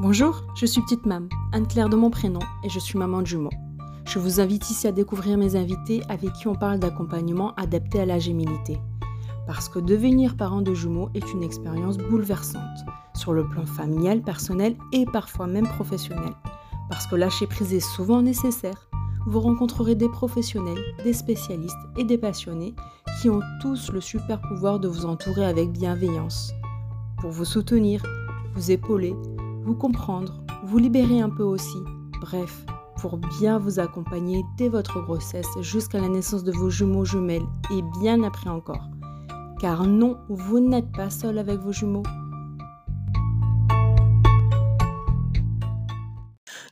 Bonjour, je suis Petite Mam, Anne-Claire de mon prénom, et je suis maman de jumeaux. Je vous invite ici à découvrir mes invités avec qui on parle d'accompagnement adapté à la gémilité. Parce que devenir parent de jumeaux est une expérience bouleversante, sur le plan familial, personnel et parfois même professionnel. Parce que lâcher prise est souvent nécessaire. Vous rencontrerez des professionnels, des spécialistes et des passionnés qui ont tous le super pouvoir de vous entourer avec bienveillance. Pour vous soutenir, vous épauler, vous comprendre, vous libérer un peu aussi. Bref, pour bien vous accompagner dès votre grossesse jusqu'à la naissance de vos jumeaux jumelles et bien après encore. Car non, vous n'êtes pas seul avec vos jumeaux.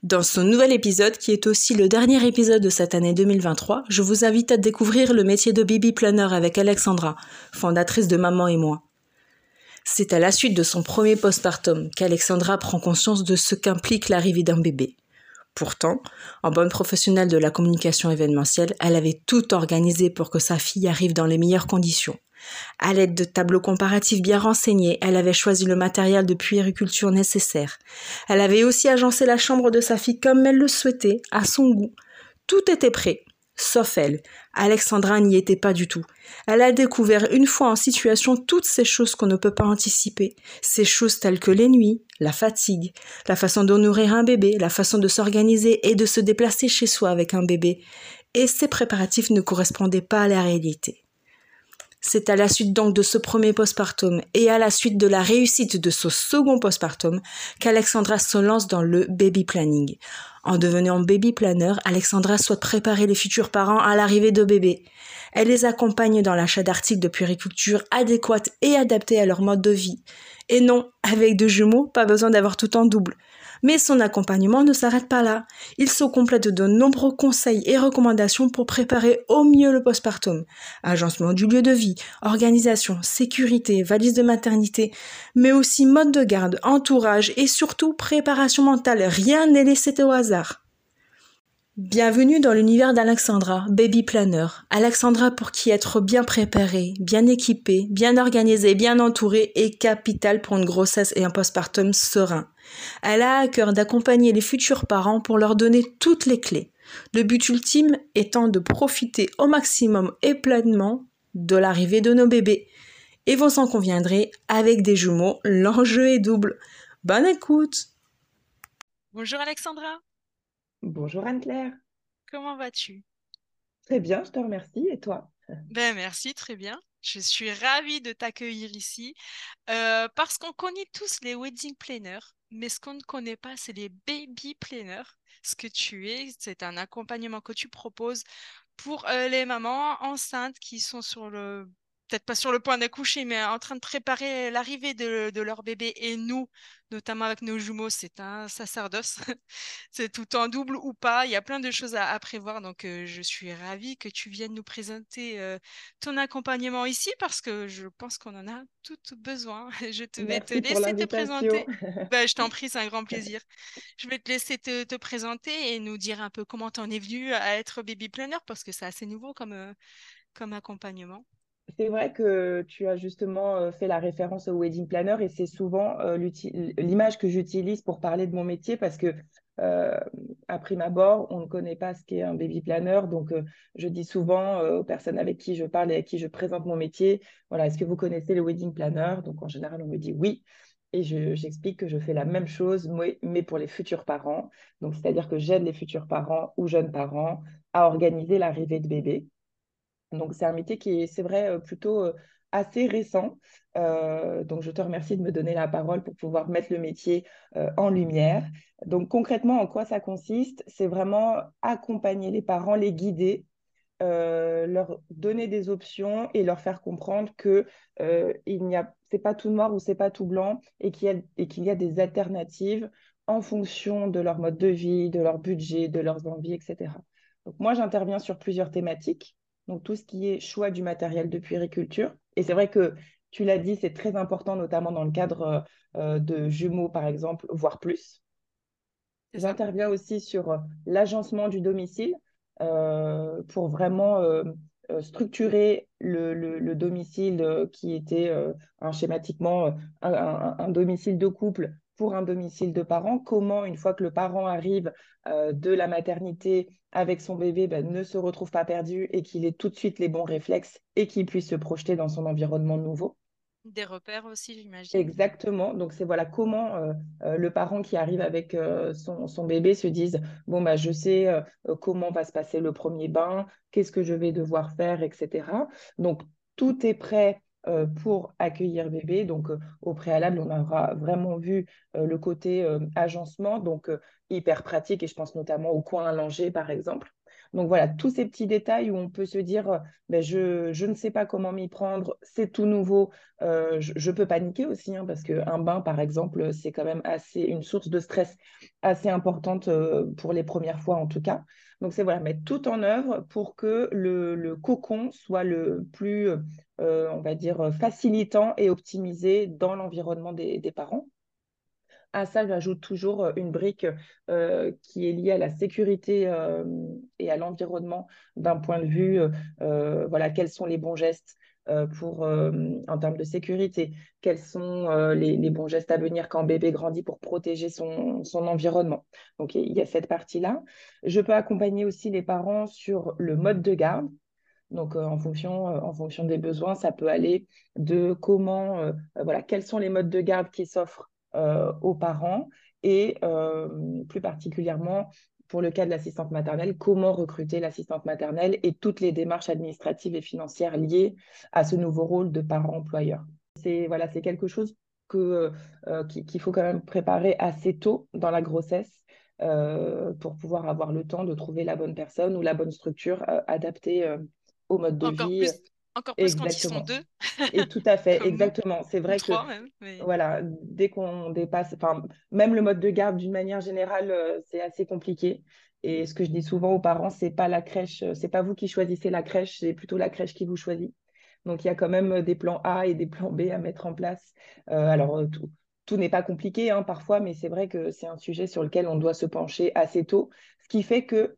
Dans ce nouvel épisode, qui est aussi le dernier épisode de cette année 2023, je vous invite à découvrir le métier de baby planner avec Alexandra, fondatrice de Maman et moi. C'est à la suite de son premier postpartum qu'Alexandra prend conscience de ce qu'implique l'arrivée d'un bébé. Pourtant, en bonne professionnelle de la communication événementielle, elle avait tout organisé pour que sa fille arrive dans les meilleures conditions. À l'aide de tableaux comparatifs bien renseignés, elle avait choisi le matériel de puériculture nécessaire. Elle avait aussi agencé la chambre de sa fille comme elle le souhaitait, à son goût. Tout était prêt. Sauf elle. Alexandra n'y était pas du tout. Elle a découvert une fois en situation toutes ces choses qu'on ne peut pas anticiper. Ces choses telles que les nuits, la fatigue, la façon de nourrir un bébé, la façon de s'organiser et de se déplacer chez soi avec un bébé. Et ces préparatifs ne correspondaient pas à la réalité. C'est à la suite donc de ce premier postpartum et à la suite de la réussite de ce second postpartum qu'Alexandra se lance dans le baby planning. En devenant baby planner, Alexandra souhaite préparer les futurs parents à l'arrivée de bébés. Elle les accompagne dans l'achat d'articles de puériculture adéquats et adaptés à leur mode de vie. Et non, avec deux jumeaux, pas besoin d'avoir tout en double. Mais son accompagnement ne s'arrête pas là. Il se complète de nombreux conseils et recommandations pour préparer au mieux le postpartum. Agencement du lieu de vie, organisation, sécurité, valise de maternité, mais aussi mode de garde, entourage et surtout préparation mentale. Rien n'est laissé au hasard. Bienvenue dans l'univers d'Alexandra, baby planner. Alexandra pour qui être bien préparée, bien équipée, bien organisée, bien entourée est capital pour une grossesse et un postpartum serein. Elle a à cœur d'accompagner les futurs parents pour leur donner toutes les clés. Le but ultime étant de profiter au maximum et pleinement de l'arrivée de nos bébés. Et vous en conviendrez, avec des jumeaux, l'enjeu est double. Bonne écoute Bonjour Alexandra Bonjour Anne-Claire. Comment vas-tu? Très bien, je te remercie. Et toi? Ben merci, très bien. Je suis ravie de t'accueillir ici euh, parce qu'on connaît tous les wedding planners, mais ce qu'on ne connaît pas, c'est les baby planners. Ce que tu es, c'est un accompagnement que tu proposes pour euh, les mamans enceintes qui sont sur le peut-être pas sur le point d'accoucher, mais en train de préparer l'arrivée de, leur bébé. Et nous, notamment avec nos jumeaux, c'est un sacerdoce. c'est tout en double ou pas. Il y a plein de choses à, prévoir. Donc, euh, je suis ravie que tu viennes nous présenter euh, ton accompagnement ici parce que je pense qu'on en a tout besoin. Je te vais te laisser te présenter. Ben, je t'en prie, c'est un grand plaisir. Je vais te laisser te, présenter et nous dire un peu comment tu en es venu à être baby planner parce que c'est assez nouveau comme, euh, comme accompagnement. C'est vrai que tu as justement fait la référence au wedding planner et c'est souvent l'image que j'utilise pour parler de mon métier parce que euh, à prime abord, on ne connaît pas ce qu'est un baby planner. Donc, je dis souvent aux personnes avec qui je parle et à qui je présente mon métier, voilà, est-ce que vous connaissez le wedding planner? Donc, en général, on me dit oui. Et j'explique que je fais la même chose, mais pour les futurs parents. Donc, c'est-à-dire que j'aide les futurs parents ou jeunes parents à organiser l'arrivée de bébé. Donc, c'est un métier qui est, c'est vrai, euh, plutôt euh, assez récent. Euh, donc, je te remercie de me donner la parole pour pouvoir mettre le métier en lumière. Donc, concrètement, en quoi ça consiste? C'est vraiment accompagner les parents, les guider, leur donner des options et leur faire comprendre que il n'y a, c'est pas tout noir ou c'est pas tout blanc et qu'il y a, et qu'il y a des alternatives en fonction de leur mode de vie, de leur budget, de leurs envies, etc. Donc, moi, j'interviens sur plusieurs thématiques donc tout ce qui est choix du matériel de puériculture. Et c'est vrai que tu l'as dit, c'est très important, notamment dans le cadre euh, de jumeaux, par exemple, voire plus. J'interviens aussi sur euh, l'agencement du domicile euh, pour vraiment structurer le, domicile qui était un, schématiquement un, domicile de couple pour un domicile de parents, comment, une fois que le parent arrive de la maternité avec son bébé, ben, ne se retrouve pas perdu et qu'il ait tout de suite les bons réflexes et qu'il puisse se projeter dans son environnement nouveau? Des repères aussi, j'imagine. Exactement. Donc, c'est voilà comment euh, euh, le parent qui arrive avec euh, son, bébé se dise Bon, bah, je sais comment va se passer le premier bain, qu'est-ce que je vais devoir faire, etc. Donc, tout est prêt pour accueillir bébé. Donc, au préalable, on aura vraiment vu le côté agencement, donc hyper pratique, et je pense notamment au coin allongé, par exemple. Donc voilà, tous ces petits détails où on peut se dire, euh, ben, je, ne sais pas comment m'y prendre, c'est tout nouveau, euh, je, peux paniquer aussi, hein, parce qu'un bain, par exemple, c'est quand même assez une source de stress assez importante euh, pour les premières fois en tout cas. Donc c'est voilà, mettre tout en œuvre pour que le, cocon soit le plus, on va dire, facilitant et optimisé dans l'environnement des parents. À ça, j'ajoute toujours euh, une brique euh, qui est liée à la sécurité euh, et à l'environnement d'un point de vue, voilà, quels sont les bons gestes pour, en termes de sécurité, quels sont les, bons gestes à venir quand bébé grandit pour protéger son, environnement. Donc, il y a cette partie-là. Je peux accompagner aussi les parents sur le mode de garde. Donc, en, fonction, en fonction des besoins, ça peut aller de comment, voilà, quels sont les modes de garde qui s'offrent aux parents et euh, plus particulièrement pour le cas de l'assistante maternelle, comment recruter l'assistante maternelle et toutes les démarches administratives et financières liées à ce nouveau rôle de parent-employeur. C'est voilà, c'est quelque chose que, euh, qu'il faut quand même préparer assez tôt dans la grossesse pour pouvoir avoir le temps de trouver la bonne personne ou la bonne structure adaptée au mode de vie. Encore plus quand ils sont deux. Et tout à fait, exactement. C'est vrai que voilà, dès qu'on dépasse, enfin, même le mode de garde d'une manière générale, euh, c'est assez compliqué. Et ce que je dis souvent aux parents, c'est pas la crèche, euh, c'est pas vous qui choisissez la crèche, c'est plutôt la crèche qui vous choisit. Donc il y a quand même euh, des plans A et des plans B à mettre en place. alors tout, tout n'est pas compliqué hein, parfois, mais c'est vrai que c'est un sujet sur lequel on doit se pencher assez tôt, ce qui fait que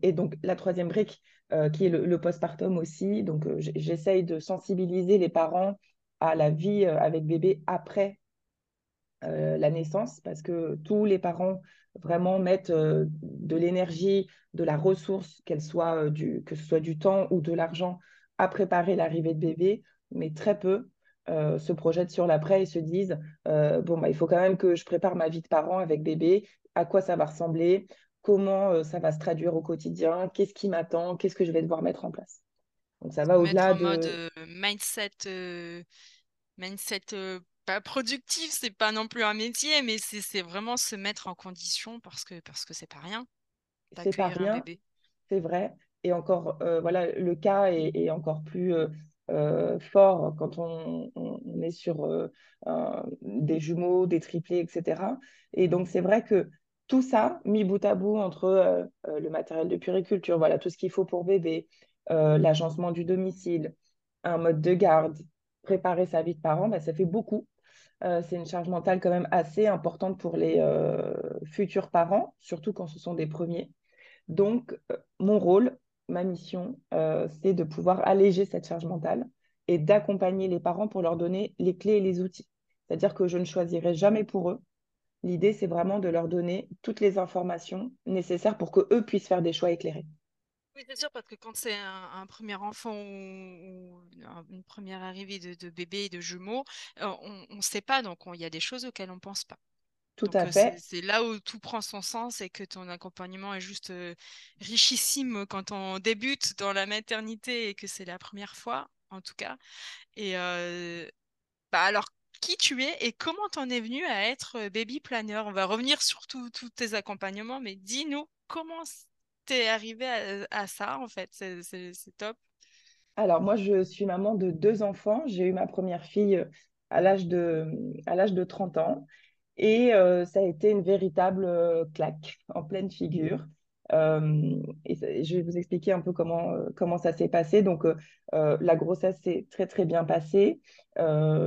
et donc la troisième brique, euh, qui est le, postpartum aussi. Donc, euh, j'essaye de sensibiliser les parents à la vie euh, avec bébé après la naissance, parce que tous les parents vraiment mettent de l'énergie, de la ressource, qu'elle soit du, que ce soit du temps ou de l'argent, à préparer l'arrivée de bébé, mais très peu se projettent sur l'après et se disent bon bah il faut quand même que je prépare ma vie de parent avec bébé, à quoi ça va ressembler, comment euh, ça va se traduire au quotidien, qu'est-ce qui m'attend, qu'est-ce que je vais devoir mettre en place. Donc ça va au-delà de mode euh, mindset, euh, mindset pas productif, c'est pas non plus un métier, mais c'est vraiment se mettre en condition parce que parce que c'est pas rien. C'est pas rien, c'est vrai. Et encore, voilà, le cas est, encore plus fort quand on, on est sur des jumeaux, des triplés, etc. Et donc c'est vrai que tout ça mis bout à bout entre euh, euh, le matériel de puriculture, voilà, tout ce qu'il faut pour bébé, euh, l'agencement du domicile, un mode de garde, préparer sa vie de parent, bah, ça fait beaucoup. c'est une charge mentale quand même assez importante pour les futurs parents, surtout quand ce sont des premiers. Donc, mon rôle, ma mission, c'est de pouvoir alléger cette charge mentale et d'accompagner les parents pour leur donner les clés et les outils. C'est-à-dire que je ne choisirai jamais pour eux L'idée, c'est vraiment de leur donner toutes les informations nécessaires pour qu'eux puissent faire des choix éclairés. Oui, c'est sûr, parce que quand c'est un, premier enfant ou, une première arrivée de, bébé et de jumeaux, euh, on ne sait pas, donc il y a des choses auxquelles on ne pense pas. Tout à euh, fait. C'est là où tout prend son sens et que ton accompagnement est juste euh, richissime quand on débute dans la maternité et que c'est la première fois, en tout cas. Et bah alors, qui tu es et comment t'en es venu à être baby planner. On va revenir sur tous tes accompagnements, mais dis-nous comment t'es arrivé à, ça en fait? C'est top. Alors moi, je suis maman de deux enfants. J'ai eu ma première fille à l'âge de, à de 30 ans. Et ça a été une véritable claque en pleine figure. Euh, je vais vous expliquer un peu comment, euh, comment ça s'est passé. Donc, euh, la grossesse s'est très, très bien passée.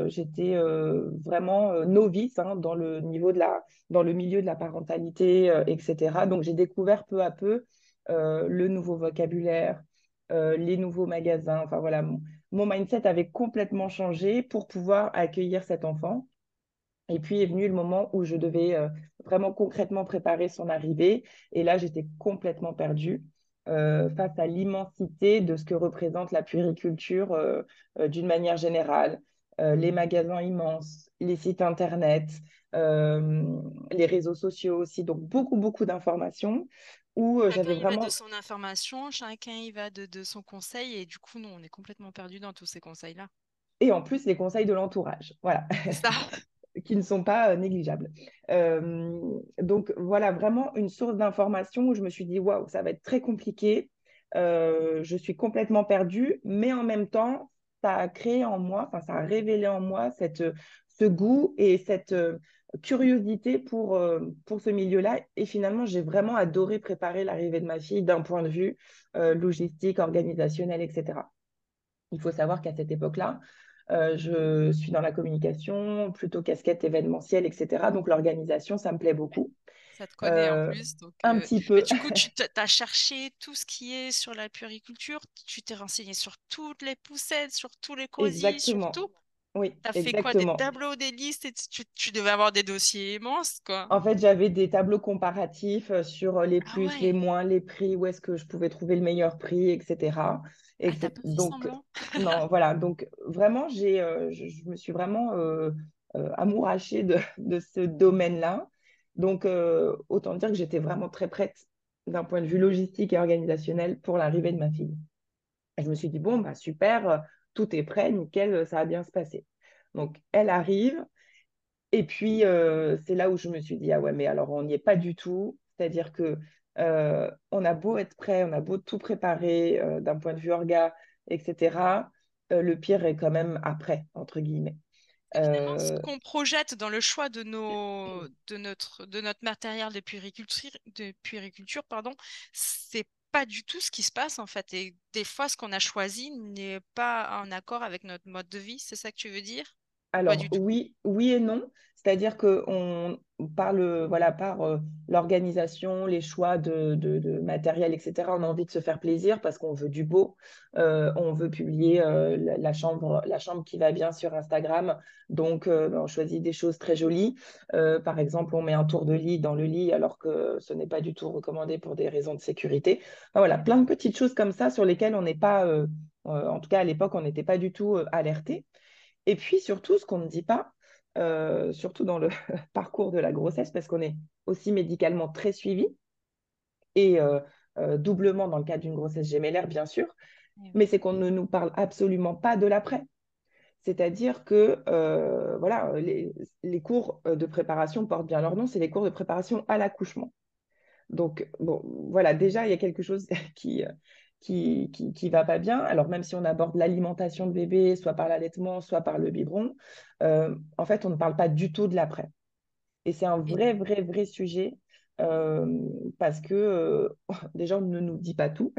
J'étais vraiment novice hein, dans, le niveau de la, dans le milieu de la parentalité, etc. Donc, j'ai découvert peu à peu le nouveau vocabulaire, les nouveaux magasins. Enfin, voilà, mon mindset avait complètement changé pour pouvoir accueillir cet enfant. Et puis est venu le moment où je devais vraiment concrètement préparer son arrivée. Et là, j'étais complètement perdue. face à l'immensité de ce que représente la puériculture d'une manière générale, les magasins immenses, les sites internet, les réseaux sociaux aussi, donc beaucoup, beaucoup d'informations où j'avais vraiment... de son information, chacun y va de, de, son conseil et du coup, nous, on est complètement perdu dans tous ces conseils-là. Et en plus, les conseils de l'entourage, voilà. Ça. qui ne sont pas négligeables. donc voilà, vraiment une source d'information où je me suis dit, waouh, ça va être très compliqué. je suis complètement perdue, mais en même temps, ça a créé en moi, ça a révélé en moi cette, ce goût et cette curiosité pour, euh, pour ce milieu-là. Et finalement, j'ai vraiment adoré préparer l'arrivée de ma fille d'un point de vue euh, logistique, organisationnel, etc. Il faut savoir qu'à cette époque-là, euh, je suis dans la communication, plutôt casquette événementielle, etc. Donc l'organisation, ça me plaît beaucoup. Ça te connaît en plus. un petit peu. du coup, tu as cherché tout ce qui est sur la puériculture, tu t'es renseigné sur toutes les poussettes, sur tous les cosiers, sur tout? Oui, T'as fait quoi Des tableaux, des listes et tu, devais avoir des dossiers immenses, quoi. En fait, j'avais des tableaux comparatifs euh, sur euh, les ah plus, les moins, les prix, où est-ce que je pouvais trouver le meilleur prix, etc. Et ah, donc, non, voilà. Donc, vraiment, j'ai, euh, je, me suis vraiment amourachée de, de ce domaine-là. Donc, autant dire que j'étais vraiment très prête d'un point de vue logistique et organisationnel pour l'arrivée de ma fille. Et je me suis dit, bon, bah, super, tout est prêt, nickel, ça va bien se passer. Donc, elle arrive. Et puis, euh, c'est là où je me suis dit, ah ouais, mais alors on n'y est pas du tout. C'est-à-dire que euh, on a beau être prêt, on a beau tout préparer euh, d'un point de vue orga, etc. le pire est quand même après, entre guillemets. Ce qu'on projette dans le choix de, nos, de, notre, de notre matériel de puériculture, de puériculture pardon, c'est pas du tout ce qui se passe en fait. Et des fois, ce qu'on a choisi n'est pas en accord avec notre mode de vie. C'est ça que tu veux dire? Alors oui, oui et non. C'est-à-dire qu'on parle voilà, par euh, l'organisation, les choix de, matériel, etc. On a envie de se faire plaisir parce qu'on veut du beau. Euh, on veut publier euh, la, chambre, la chambre qui va bien sur Instagram. Donc, on choisit des choses très jolies. par exemple, on met un tour de lit dans le lit alors que ce n'est pas du tout recommandé pour des raisons de sécurité. voilà, plein de petites choses comme ça sur lesquelles on n'est pas, en tout cas à l'époque, on n'était pas du tout alerté. Et puis surtout, ce qu'on ne dit pas, euh, surtout dans le parcours de la grossesse, parce qu'on est aussi médicalement très suivi, et euh, euh, doublement dans le cas d'une grossesse gémellaire, bien sûr, mais c'est qu'on ne nous parle absolument pas de l'après. C'est-à-dire que voilà, les, les, cours de préparation portent bien leur nom, c'est les cours de préparation à l'accouchement. Donc, bon, voilà, déjà, il y a quelque chose qui, qui, qui, va pas bien. Alors même si on aborde l'alimentation de bébé, soit par l'allaitement, soit par le biberon, euh, en fait, on ne parle pas du tout de l'après. Et c'est un vrai, vrai, vrai sujet euh, parce que euh, déjà, on ne nous dit pas tout.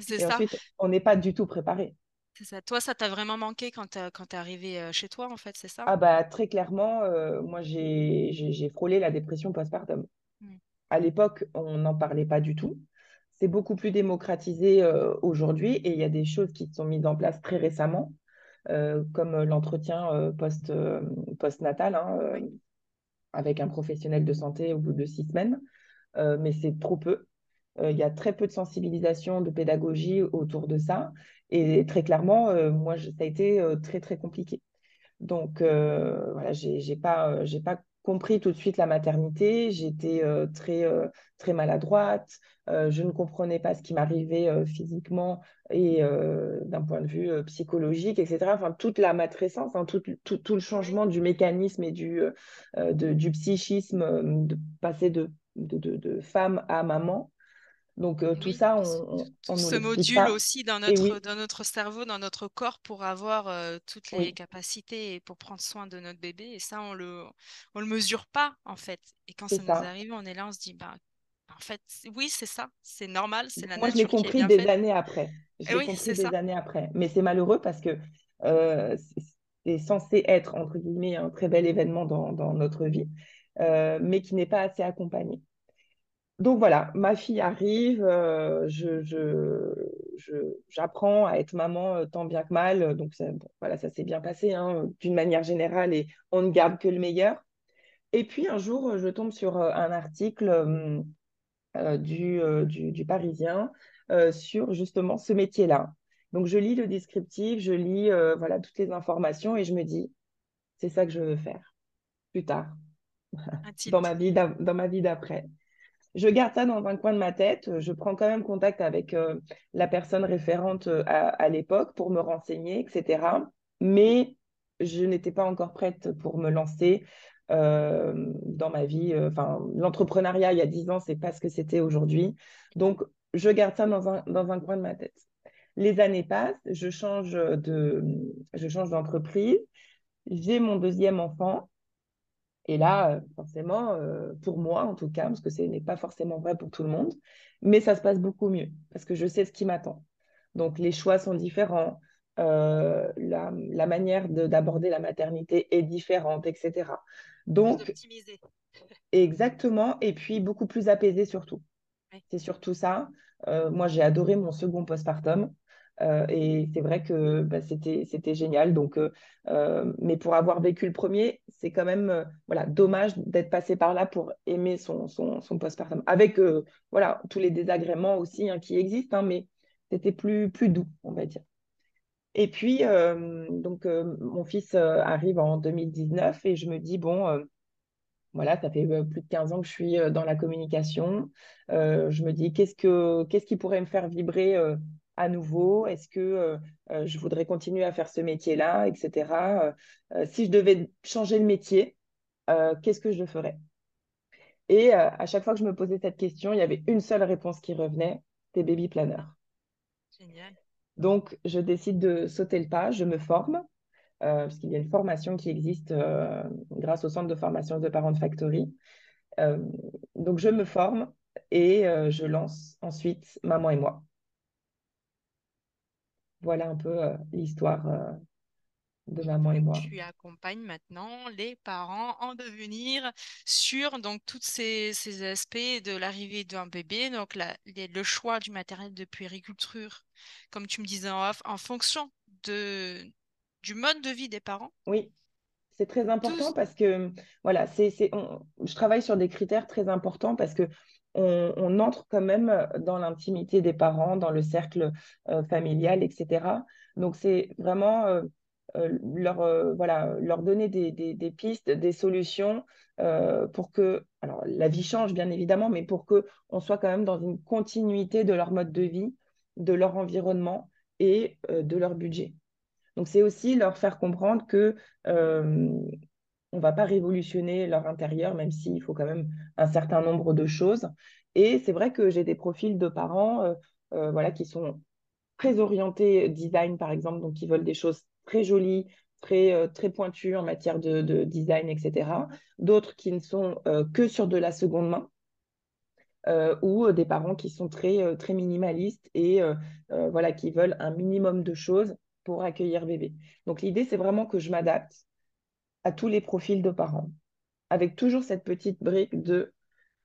C'est ça. Ensuite, on n'est pas du tout préparé. C'est ça. Toi, ça t'a vraiment manqué quand tu es arrivé chez toi, en fait, c'est ça? Ah bah très clairement, moi j'ai frôlé la dépression postpartum. Mmh. À l'époque, on n'en parlait pas du tout c'est beaucoup plus démocratisé euh, aujourd'hui et il y a des choses qui sont mises en place très récemment, euh, comme l'entretien euh, post, post-natal hein, avec un professionnel de santé au bout de six semaines, mais c'est trop peu. Il y a très peu de sensibilisation, de pédagogie autour de ça. Et très clairement, moi, ça a été très, très compliqué. Donc, voilà, j'ai pas, j'ai pas compris tout de suite la maternité. J'étais euh, très, euh, très maladroite. Euh, je ne comprenais pas ce qui m'arrivait physiquement et d'un point de vue psychologique, etc. Enfin, toute la matrescence, hein, tout, tout, le changement du mécanisme et du, du psychisme, de passer de, de femme à maman, donc euh, tout ça, on, on, se module aussi dans notre, dans notre cerveau, dans notre corps pour avoir euh, toutes les capacités et pour prendre soin de notre bébé. Et ça, on le, on le mesure pas en fait. Et quand ça, nous arrive, on est là, on se dit, bah, en fait, oui, c'est ça, c'est normal, c'est la Moi, je l'ai compris des années après. Je l'ai compris des années après. Mais c'est malheureux parce que euh, c'est censé être, entre guillemets, un très bel événement dans, dans notre vie, mais qui n'est pas assez accompagné donc voilà, ma fille arrive, euh, je, j'apprends à être maman euh, tant bien que mal. Donc ça, voilà, ça s'est bien passé hein, d'une manière générale et on ne garde que le meilleur. Et puis un jour, je tombe sur un article du, du, du, Parisien sur justement ce métier-là. Donc je lis le descriptif, je lis voilà toutes les informations et je me dis, c'est ça que je veux faire plus tard, dans ma vie dans ma vie d'après. Je garde ça dans un coin de ma tête. Je prends quand même contact avec la personne référente à, à l'époque pour me renseigner, etc. Mais je n'étais pas encore prête pour me lancer euh, dans ma vie. Euh, enfin, l'entrepreneuriat il y a dix ans, c'est pas ce que c'était aujourd'hui. Donc, je garde ça dans un, dans un coin de ma tête. Les années passent, je change de, je change d'entreprise. J'ai mon deuxième enfant. Et là, forcément, euh, pour moi en tout cas, parce que ce n'est pas forcément vrai pour tout le monde, mais ça se passe beaucoup mieux parce que je sais ce qui m'attend. Donc les choix sont différents, euh, la, la, manière d'aborder la maternité est différente, etc. Donc, exactement, et puis beaucoup plus apaisé surtout. C'est surtout ça. Euh, moi, j'ai adoré mon second postpartum. Euh, et c'est vrai que bah, c'était génial. Donc, mais pour avoir vécu le premier, c'est quand même voilà, dommage d'être passé par là pour aimer son, son, son postpartum. Avec voilà, tous les désagréments aussi hein, qui existent, hein, mais c'était plus, plus doux, on va dire. Et puis, euh, donc, euh, mon fils euh, arrive en 2019 et je me dis, bon, voilà, ça fait plus de 15 ans que je suis dans la communication. je me dis, qu'est-ce, que, qu'est-ce qui pourrait me faire vibrer à nouveau Est-ce que je voudrais continuer à faire ce métier-là, etc. si je devais changer de métier, qu'est-ce que je ferais? Et à chaque fois que je me posais cette question, il y avait une seule réponse qui revenait, c'était baby planner. Génial. Donc, je décide de sauter le pas, je me forme, euh, parce qu'il y a une formation qui existe euh, grâce au centre de formation de Parents Factory. Euh, donc, je me forme et je lance ensuite Maman et moi. Voilà un peu l'histoire de maman et moi. Tu accompagnes maintenant les parents en devenir sur donc tous ces, aspects de l'arrivée d'un bébé, donc le choix du matériel de puériculture, comme tu me disais en off, en fonction de, du mode de vie des parents. Oui, c'est très important parce que voilà, c'est, je travaille sur des critères très importants parce que on, entre quand même dans l'intimité des parents, dans le cercle euh, familial, etc. Donc c'est vraiment euh, euh, leur, voilà, leur donner des, des, pistes, des solutions pour que, alors la vie change bien évidemment, mais pour qu'on soit quand même dans une continuité de leur mode de vie, de leur environnement et de leur budget. Donc c'est aussi leur faire comprendre que on va pas révolutionner leur intérieur, même s'il faut quand même un certain nombre de choses. Et c'est vrai que j'ai des profils de parents voilà, qui sont très orientés design, par exemple, donc qui veulent des choses très jolies, très, euh, très pointues en matière de, design, etc. D'autres qui ne sont euh, que sur de la seconde main. Euh, ou des parents qui sont très, très minimalistes et voilà, qui veulent un minimum de choses pour accueillir bébé. Donc l'idée, c'est vraiment que je m'adapte à tous les profils de parents, avec toujours cette petite brique de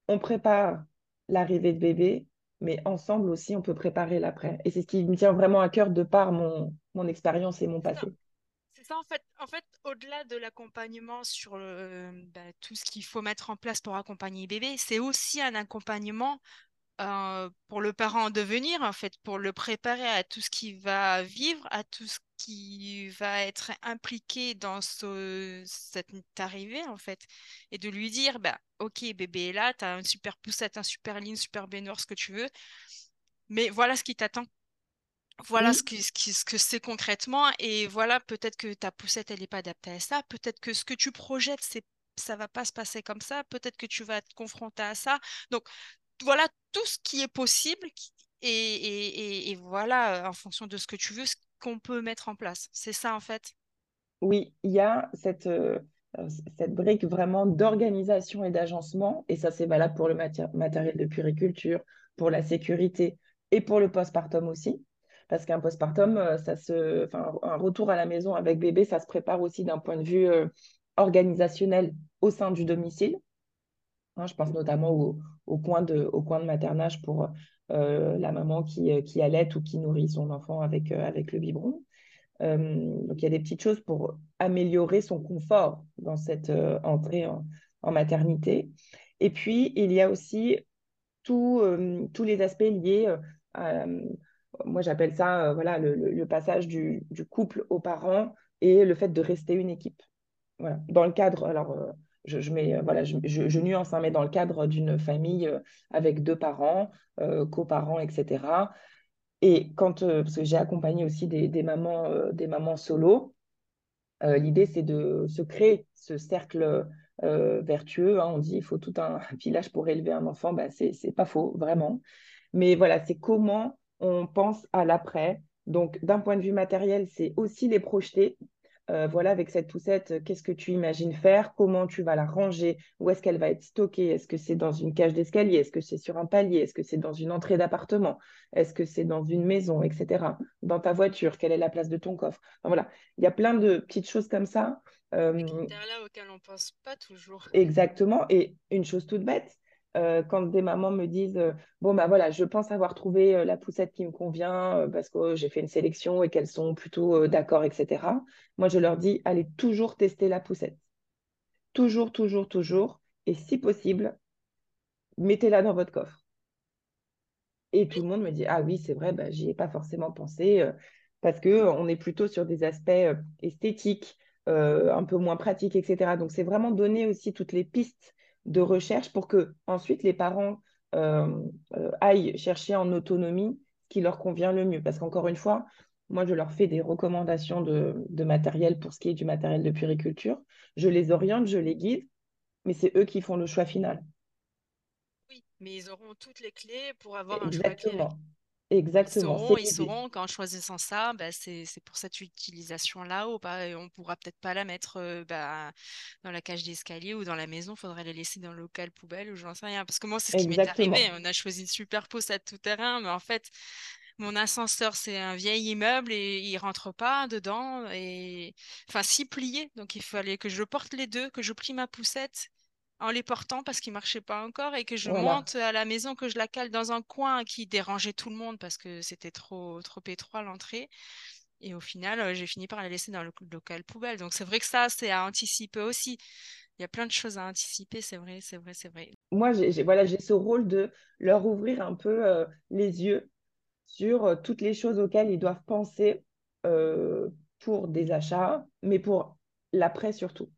on prépare l'arrivée de bébé, mais ensemble aussi, on peut préparer l'après. Et c'est ce qui me tient vraiment à cœur de par mon, mon expérience et mon passé. C'est ça, en fait. En fait, au-delà de l'accompagnement sur bah, tout ce qu'il faut mettre en place pour accompagner bébé, c'est aussi un accompagnement euh, pour le parent en devenir, en fait, pour le préparer à tout ce qui va vivre, à tout ce qui va être impliqué dans ce, cette arrivée, en fait, et de lui dire, bah, ok, bébé est là, tu as une super poussette, un super ligne, super baignoire, ce que tu veux, mais voilà ce qui t'attend. Voilà ce, que, ce, que, c'est concrètement, et voilà, peut-être que ta poussette, elle n'est pas adaptée à ça, peut-être que ce que tu projettes, c'est ça va pas se passer comme ça, peut-être que tu vas être confronté à ça. Donc, voilà tout ce qui est possible et, voilà, en fonction de ce que tu veux, ce qu'on peut mettre en place. C'est ça, en fait. Oui, il y a cette, euh, cette brique vraiment d'organisation et d'agencement, et ça, c'est valable pour le matériel de puriculture, pour la sécurité et pour le postpartum aussi. Parce qu'un postpartum, euh, ça se, un retour à la maison avec bébé, ça se prépare aussi d'un point de vue euh, organisationnel au sein du domicile. Hein, je pense notamment au, au, coin, de, au coin de maternage pour euh, la maman qui, euh, qui allait ou qui nourrit son enfant avec, euh, le biberon. donc, il y a des petites choses pour améliorer son confort dans cette entrée en, maternité. Et puis, il y a aussi tous les aspects liés à, moi j'appelle ça voilà, le, passage du, couple aux parents et le fait de rester une équipe. Dans le cadre, alors je, mets, voilà, je, nuance, hein, mais dans le cadre d'une famille avec deux parents, coparents, etc. Et quand, parce que j'ai accompagné aussi des, mamans, des mamans solo, l'idée c'est de se créer ce cercle vertueux. Hein. on dit il faut tout un village pour élever un enfant, bah, c'est pas faux, vraiment. Mais voilà, c'est comment on pense à l'après. Donc, d'un point de vue matériel, c'est aussi les projeter. Euh, voilà, avec cette poussette, qu'est-ce que tu imagines faire? Comment tu vas la ranger? Où est-ce qu'elle va être stockée? Est-ce que c'est dans une cage d'escalier? Est-ce que c'est sur un palier? Est-ce que c'est dans une entrée d'appartement? Est-ce que c'est dans une maison, etc. Dans ta voiture, quelle est la place de ton coffre? Voilà, il y a plein de petites choses comme ça. Euh, là auxquels on ne pense pas toujours. Exactement. Et une chose toute bête, euh, quand des mamans me disent euh, bon bah voilà je pense avoir trouvé euh, la poussette qui me convient parce que j'ai fait une sélection et qu'elles sont plutôt d'accord etc moi je leur dis allez toujours tester la poussette. Toujours toujours toujours. Et si possible mettez-la dans votre coffre et tout le monde me dit ah oui c'est vrai bah, j'y ai pas forcément pensé parce que on est plutôt sur des aspects esthétiques un peu moins pratiques etc donc c'est vraiment donner aussi toutes les pistes de recherche pour que ensuite les parents euh, euh, aillent chercher en autonomie ce qui leur convient le mieux. Parce qu'encore une fois, moi, je leur fais des recommandations de, matériel pour ce qui est du matériel de puriculture. Je les oriente, je les guide, mais c'est eux qui font le choix final. Oui, mais ils auront toutes les clés pour avoir un choix clair. Exactement. Ils sauront, qu'en choisissant ça, bah, c'est pour cette utilisation-là, ou pas, on pourra peut-être pas la mettre euh, bah, dans la cage d'escalier ou dans la maison, il faudrait la laisser dans le local poubelle ou j'en sais rien. Parce que moi, c'est ce qui m'est arrivé. On a choisi une super à tout terrain, mais en fait, mon ascenseur, c'est un vieil immeuble et il rentre pas dedans. Et enfin, si plié. Donc, il fallait que je porte les deux, que je plie ma poussette en les portant parce qu'ils marchaient pas encore et que je monte à la maison, que je la cale dans un coin qui dérangeait tout le monde parce que c'était trop, trop étroit l'entrée. Et au final, euh, j'ai fini par la laisser dans le local poubelle. Donc c'est vrai que ça, c'est à anticiper aussi. Il y a plein de choses à anticiper, c'est vrai, c'est vrai, c'est vrai. Moi, j'ai voilà, ce rôle de leur ouvrir un peu euh, les yeux sur euh, toutes les choses auxquelles ils doivent penser pour des achats, mais pour l'après surtout.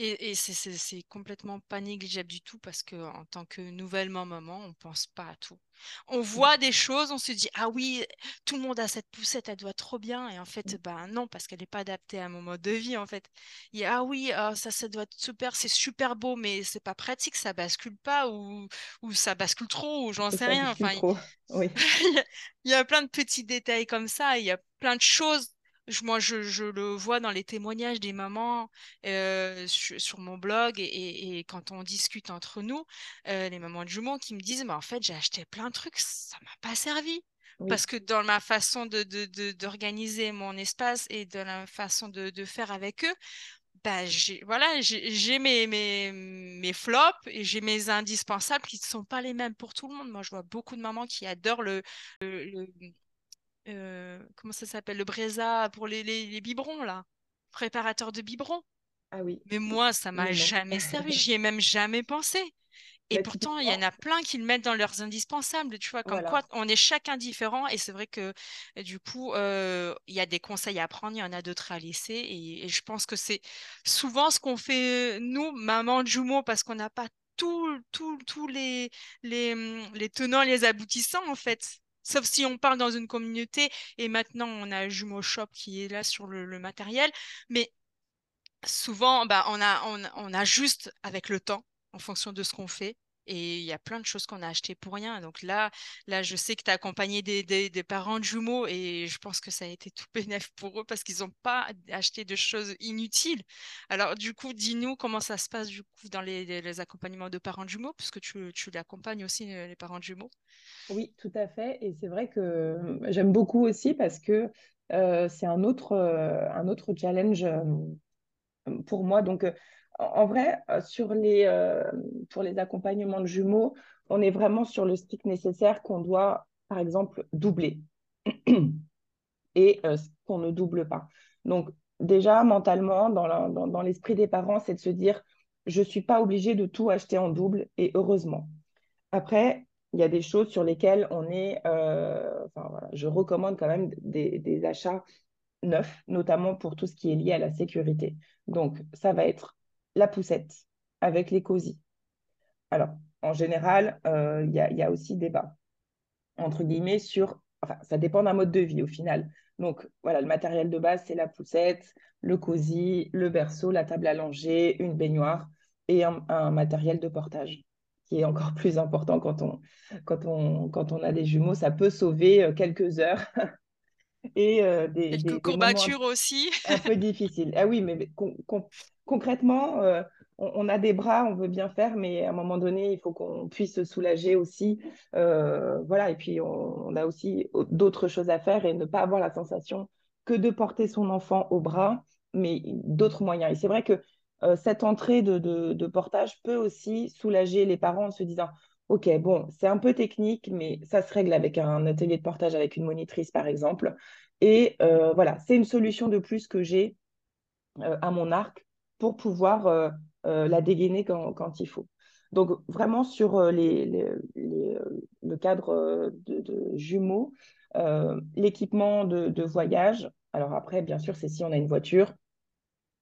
Et, et c'est complètement pas négligeable du tout parce que en tant que nouvellement maman, on pense pas à tout. On mmh. voit des choses, on se dit ah oui, tout le monde a cette poussette, elle doit trop bien. Et en fait, ben non, parce qu'elle n'est pas adaptée à mon mode de vie. En fait, il y a, ah oui, ah, ça, ça doit être super, c'est super beau, mais c'est pas pratique, ça bascule pas ou, ou ça bascule trop ou j'en sais rien. Enfin, oui. il y a plein de petits détails comme ça. Il y a plein de choses moi, je, le vois dans les témoignages des mamans euh, sur, mon blog et, quand on discute entre nous, euh, les mamans de jumeaux qui me disent, mais en fait, j'ai acheté plein de trucs, ça m'a pas servi. Parce que dans ma façon d'organiser de, mon espace et dans la façon de, faire avec eux, bah, j'ai voilà, j'ai mes, mes, mes, flops et j'ai mes indispensables qui ne sont pas les mêmes pour tout le monde. Moi, je vois beaucoup de mamans qui adorent le, le euh, comment ça s'appelle Le Breza pour les, les, biberons, là. Préparateur de biberons. Ah oui. Mais moi, ça m'a jamais servi. J'y ai même jamais pensé. Et bah, pourtant, il y en a plein qui le mettent dans leurs indispensables, tu vois, comme quoi on est chacun différent. Et c'est vrai que du coup, euh, il y a des conseils à prendre, il y en a d'autres à laisser. Et, je pense que c'est souvent ce qu'on fait, nous, maman de jumeaux, parce qu'on n'a pas tous tout, les, les, les tenants, les aboutissants, en fait. Sauf si on parle dans une communauté et maintenant on a Jumeau Shop qui est là sur le, matériel. Mais souvent, bah, on, a, on, avec le temps, en fonction de ce qu'on fait. Et il y a plein de choses qu'on a achetées pour rien. Donc là, là je sais que tu as accompagné des, des, parents de jumeaux et je pense que ça a été tout bénéf pour eux parce qu'ils n'ont pas acheté de choses inutiles. Alors du coup, dis-nous comment ça se passe du coup dans les, les accompagnements de parents de jumeaux, puisque tu, tu l'accompagnes aussi, les parents de jumeaux. Oui, tout à fait. Et c'est vrai que euh, j'aime beaucoup aussi parce que euh, c'est un autre, euh, un autre challenge pour moi. Donc, en vrai, sur les, pour les accompagnements de jumeaux, on est vraiment sur le strict nécessaire qu'on doit, par exemple, doubler et qu'on ne double pas. Donc, déjà, mentalement, dans l'esprit des parents, c'est de se dire, je ne suis pas obligée de tout acheter en double et heureusement. Après, il y a des choses sur lesquelles on est, euh, enfin, voilà, je recommande quand même des, achats neufs, notamment pour tout ce qui est lié à la sécurité. Donc, ça va être la poussette avec les cosy. Alors, en général, euh, il y, a, aussi débat, entre guillemets, sur, enfin, ça dépend d'un mode de vie au final. Donc, voilà, le matériel de base, c'est la poussette, le cosy, le berceau, la table langer, une baignoire et un matériel de portage qui est encore plus important quand on, quand on, quand on a des jumeaux. Ça peut sauver euh, quelques heures. et euh, des, Quelques courbatures aussi. un peu difficiles. Ah oui, mais concrètement, euh, on, a des bras, on veut bien faire, mais à un moment donné, il faut qu'on puisse se soulager aussi. voilà, et puis on, a aussi d'autres choses à faire et ne pas avoir la sensation que de porter son enfant au bras, mais d'autres moyens. Et c'est vrai que euh, cette entrée de, portage peut aussi soulager les parents en se disant Ok, bon, c'est un peu technique, mais ça se règle avec un atelier de portage avec une monitrice, par exemple. Et euh, voilà, c'est une solution de plus que j'ai euh, à mon arc pour pouvoir la dégainer quand, il faut. Donc, vraiment, sur le cadre de, jumeaux, l'équipement de, voyage, alors après, bien sûr, c'est si on a une voiture,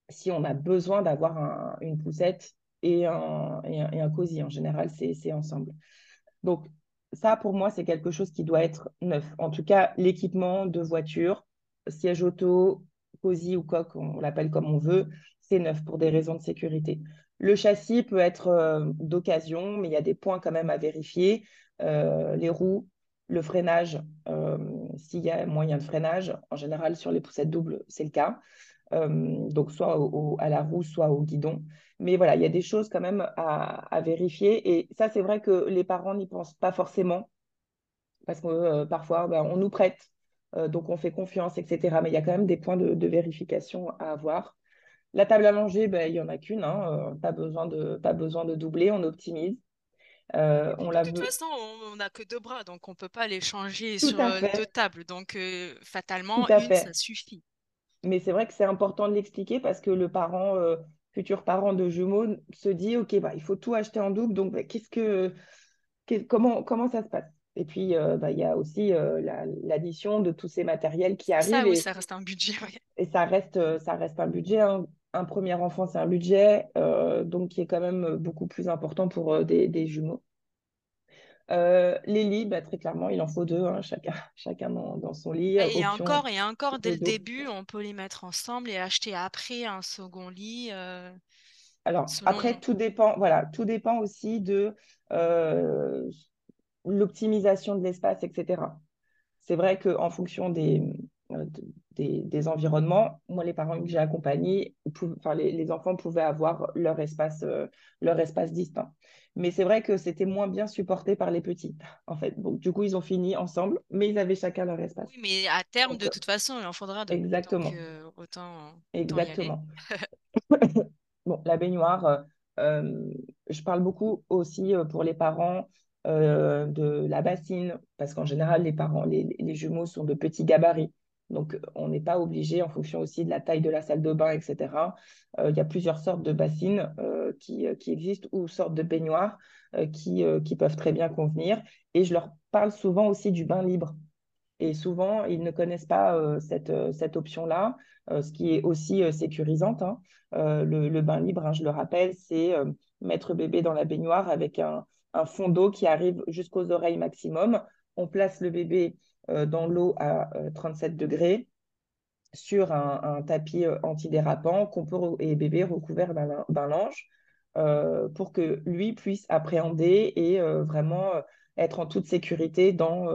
si on a besoin d'avoir une poussette et un, et cosy. En général, c'est ensemble. Donc, ça, pour moi, c'est quelque chose qui doit être neuf. En tout cas, l'équipement de voiture, siège auto, cosy ou coque, on l'appelle comme on veut, c'est neuf pour des raisons de sécurité. Le châssis peut être euh, d'occasion, mais il y a des points quand même à vérifier. Euh, les roues, le freinage, euh, s'il y a moyen de freinage, en général sur les poussettes doubles, c'est le cas. Donc soit à la roue, soit au guidon. Mais voilà, il y a des choses quand même à, vérifier. Et ça, c'est vrai que les parents n'y pensent pas forcément, parce que euh, parfois, ben, on nous prête, euh, donc on fait confiance, etc. Mais il y a quand même des points de, vérification à avoir. La table à manger, ben, il n'y en a qu'une, hein, pas, besoin de, pas besoin de doubler, on optimise. on de toute façon, on n'a que deux bras, donc on ne peut pas les changer sur deux tables. Donc, fatalement, une, ça suffit. Mais c'est vrai que c'est important de l'expliquer parce que le parent, euh, futur parent de jumeaux, se dit OK, bah, il faut tout acheter en double. Donc, bah, qu'est-ce que, comment, comment ça se passe? Et puis, euh, bah, il y a aussi euh, l'addition de tous ces matériels qui arrivent. Ça, oui, ça reste un budget. Et ça reste, ça reste un budget. Hein. Un premier enfant, c'est un budget, donc qui est quand même beaucoup plus important pour des jumeaux. Euh, les lits, bah, très clairement, il en faut deux, hein, chacun, chacun dans, son lit. Et, encore, et encore, dès le début, on peut les mettre ensemble et acheter après un second lit. Euh, Alors, après, tout dépend, voilà, tout dépend aussi de euh, l'optimisation de l'espace, etc. C'est vrai qu'en fonction des, des, environnements, moi, les parents que j'ai accompagnés, enfin, les, enfants pouvaient avoir leur espace, leur espace distinct. Mais c'est vrai que c'était moins bien supporté par les petits, en fait. Donc, du coup, ils ont fini ensemble, mais ils avaient chacun leur espace. Oui, mais à terme, de toute façon, il en faudra. Donc, exactement. autant, exactement. bon, la baignoire, euh, je parle beaucoup aussi euh, pour les parents euh, de la bassine, parce qu'en général, les parents, les, les, jumeaux sont de petits gabarits. Donc, on n'est pas obligé, en fonction aussi de la taille de la salle de bain, etc. Euh, il y a plusieurs sortes de bassines euh, qui, euh, existent ou sortes de baignoires qui, peuvent très bien convenir. Et je leur parle souvent aussi du bain libre. Et souvent, ils ne connaissent pas cette, option-là, ce qui est aussi sécurisante. Hein. Le, bain libre, hein, je le rappelle, c'est mettre bébé dans la baignoire avec un, fond d'eau qui arrive jusqu'aux oreilles maximum. On place le bébé euh, dans l'eau à 37 euh, degrés sur un, tapis euh, antidérapant qu'on et bébé recouvert d'un linge pour que lui puisse appréhender et vraiment être en toute sécurité dans,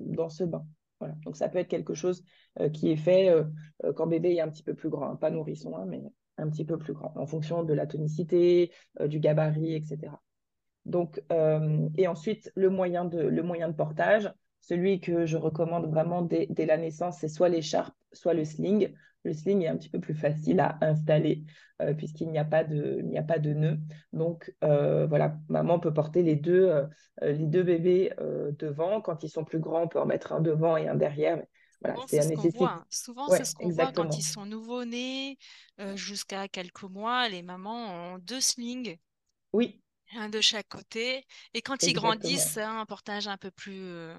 dans ce bain. Voilà. Donc ça peut être quelque chose qui est fait quand bébé est un petit peu plus grand, pas nourrisson, hein, mais un petit peu plus grand, en fonction de la tonicité, du gabarit, etc. Donc, et ensuite, le moyen de, le moyen de portage, celui que je recommande vraiment dès, la naissance, c'est soit l'écharpe, soit le sling. Le sling est un petit peu plus facile à installer euh, puisqu'il n'y a pas de, il n'y a pas de nœud. Donc euh, voilà, maman peut porter les deux, euh, les deux bébés devant. Quand ils sont plus grands, on peut en mettre un devant et un derrière. Voilà, c'est ce qu'on voit. hein. Souvent, c'est ce qu'on voit quand ils sont nouveau-nés jusqu'à quelques mois. Les mamans ont deux slings, Oui, un de chaque côté. Et quand ils grandissent, c'est un portage un peu plus,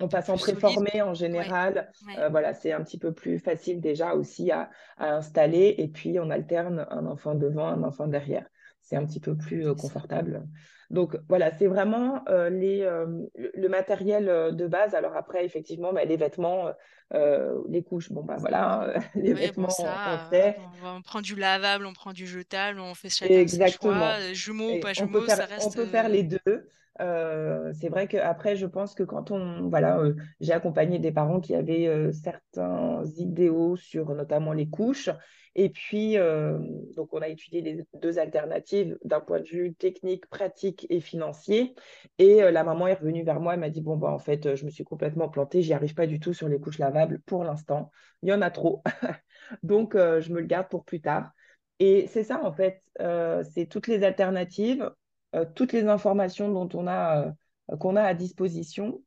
On passe en préformé en général. ouais, Euh, voilà, c'est un petit peu plus facile déjà aussi à, à installer. Et puis, on alterne un enfant devant, un enfant derrière. C'est un petit peu plus euh, confortable. Donc, voilà, c'est vraiment euh, les, le, matériel de base. Alors après, effectivement, bah, les vêtements, les couches, bon, bah voilà, les Oui, bon, vêtements, on, ça, sait. on, prend du lavable, on prend du jetable, on fait chacun choix. Exactement. Euh, Jumeaux ou pas on peut jumeaux, ça faire, on reste. peut faire les deux. Euh, c'est vrai qu'après, je pense que quand on, voilà, euh, j'ai accompagné des parents qui avaient euh, certains idéaux sur notamment les couches. Et puis, donc, on a étudié les deux alternatives d'un point de vue technique, pratique et financier. Et la maman est revenue vers moi et m'a dit, bon, bah, en fait, je me suis complètement plantée. J'y arrive pas du tout sur les couches lavables pour l'instant. Il y en a trop. Donc, je me le garde pour plus tard. Et c'est ça, en fait, c'est toutes les alternatives, toutes les informations dont on a, euh, qu'on a à disposition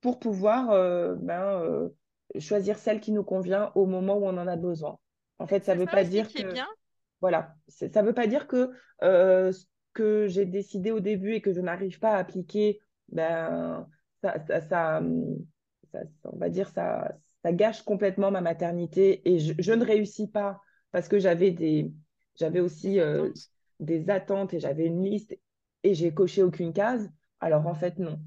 pour pouvoir euh, ben, euh, choisir celle qui nous convient au moment où on en a besoin. En fait, ça ne veut pas dire que, bien. voilà, ça veut pas dire que euh, ce que j'ai décidé au début et que je n'arrive pas à appliquer, ben, ça, ça, ça, ça- ça- on va dire, ça, ça gâche complètement ma maternité et je, je ne réussis pas parce que j'avais des, j'avais aussi euh, des attentes et j'avais une liste et j'ai coché aucune case. Alors en fait, non.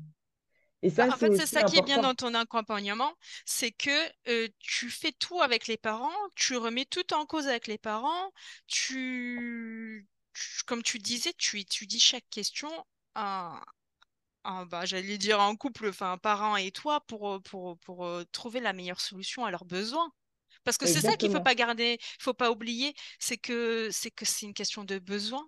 Et Bah, ça, en c'est fait, c'est ça qui est bien dans ton accompagnement, c'est que euh, tu fais tout avec les parents, tu remets tout en cause avec les parents, tu, tu- comme tu disais, tu étudies chaque question en, en- bah, j'allais dire en couple, enfin, parents et toi, pour, pour, pour euh, trouver la meilleure solution à leurs besoins. Parce que c'est ça qu'il faut Exactement. pas garder, faut pas oublier, c'est que c'est que c'est une question de besoin.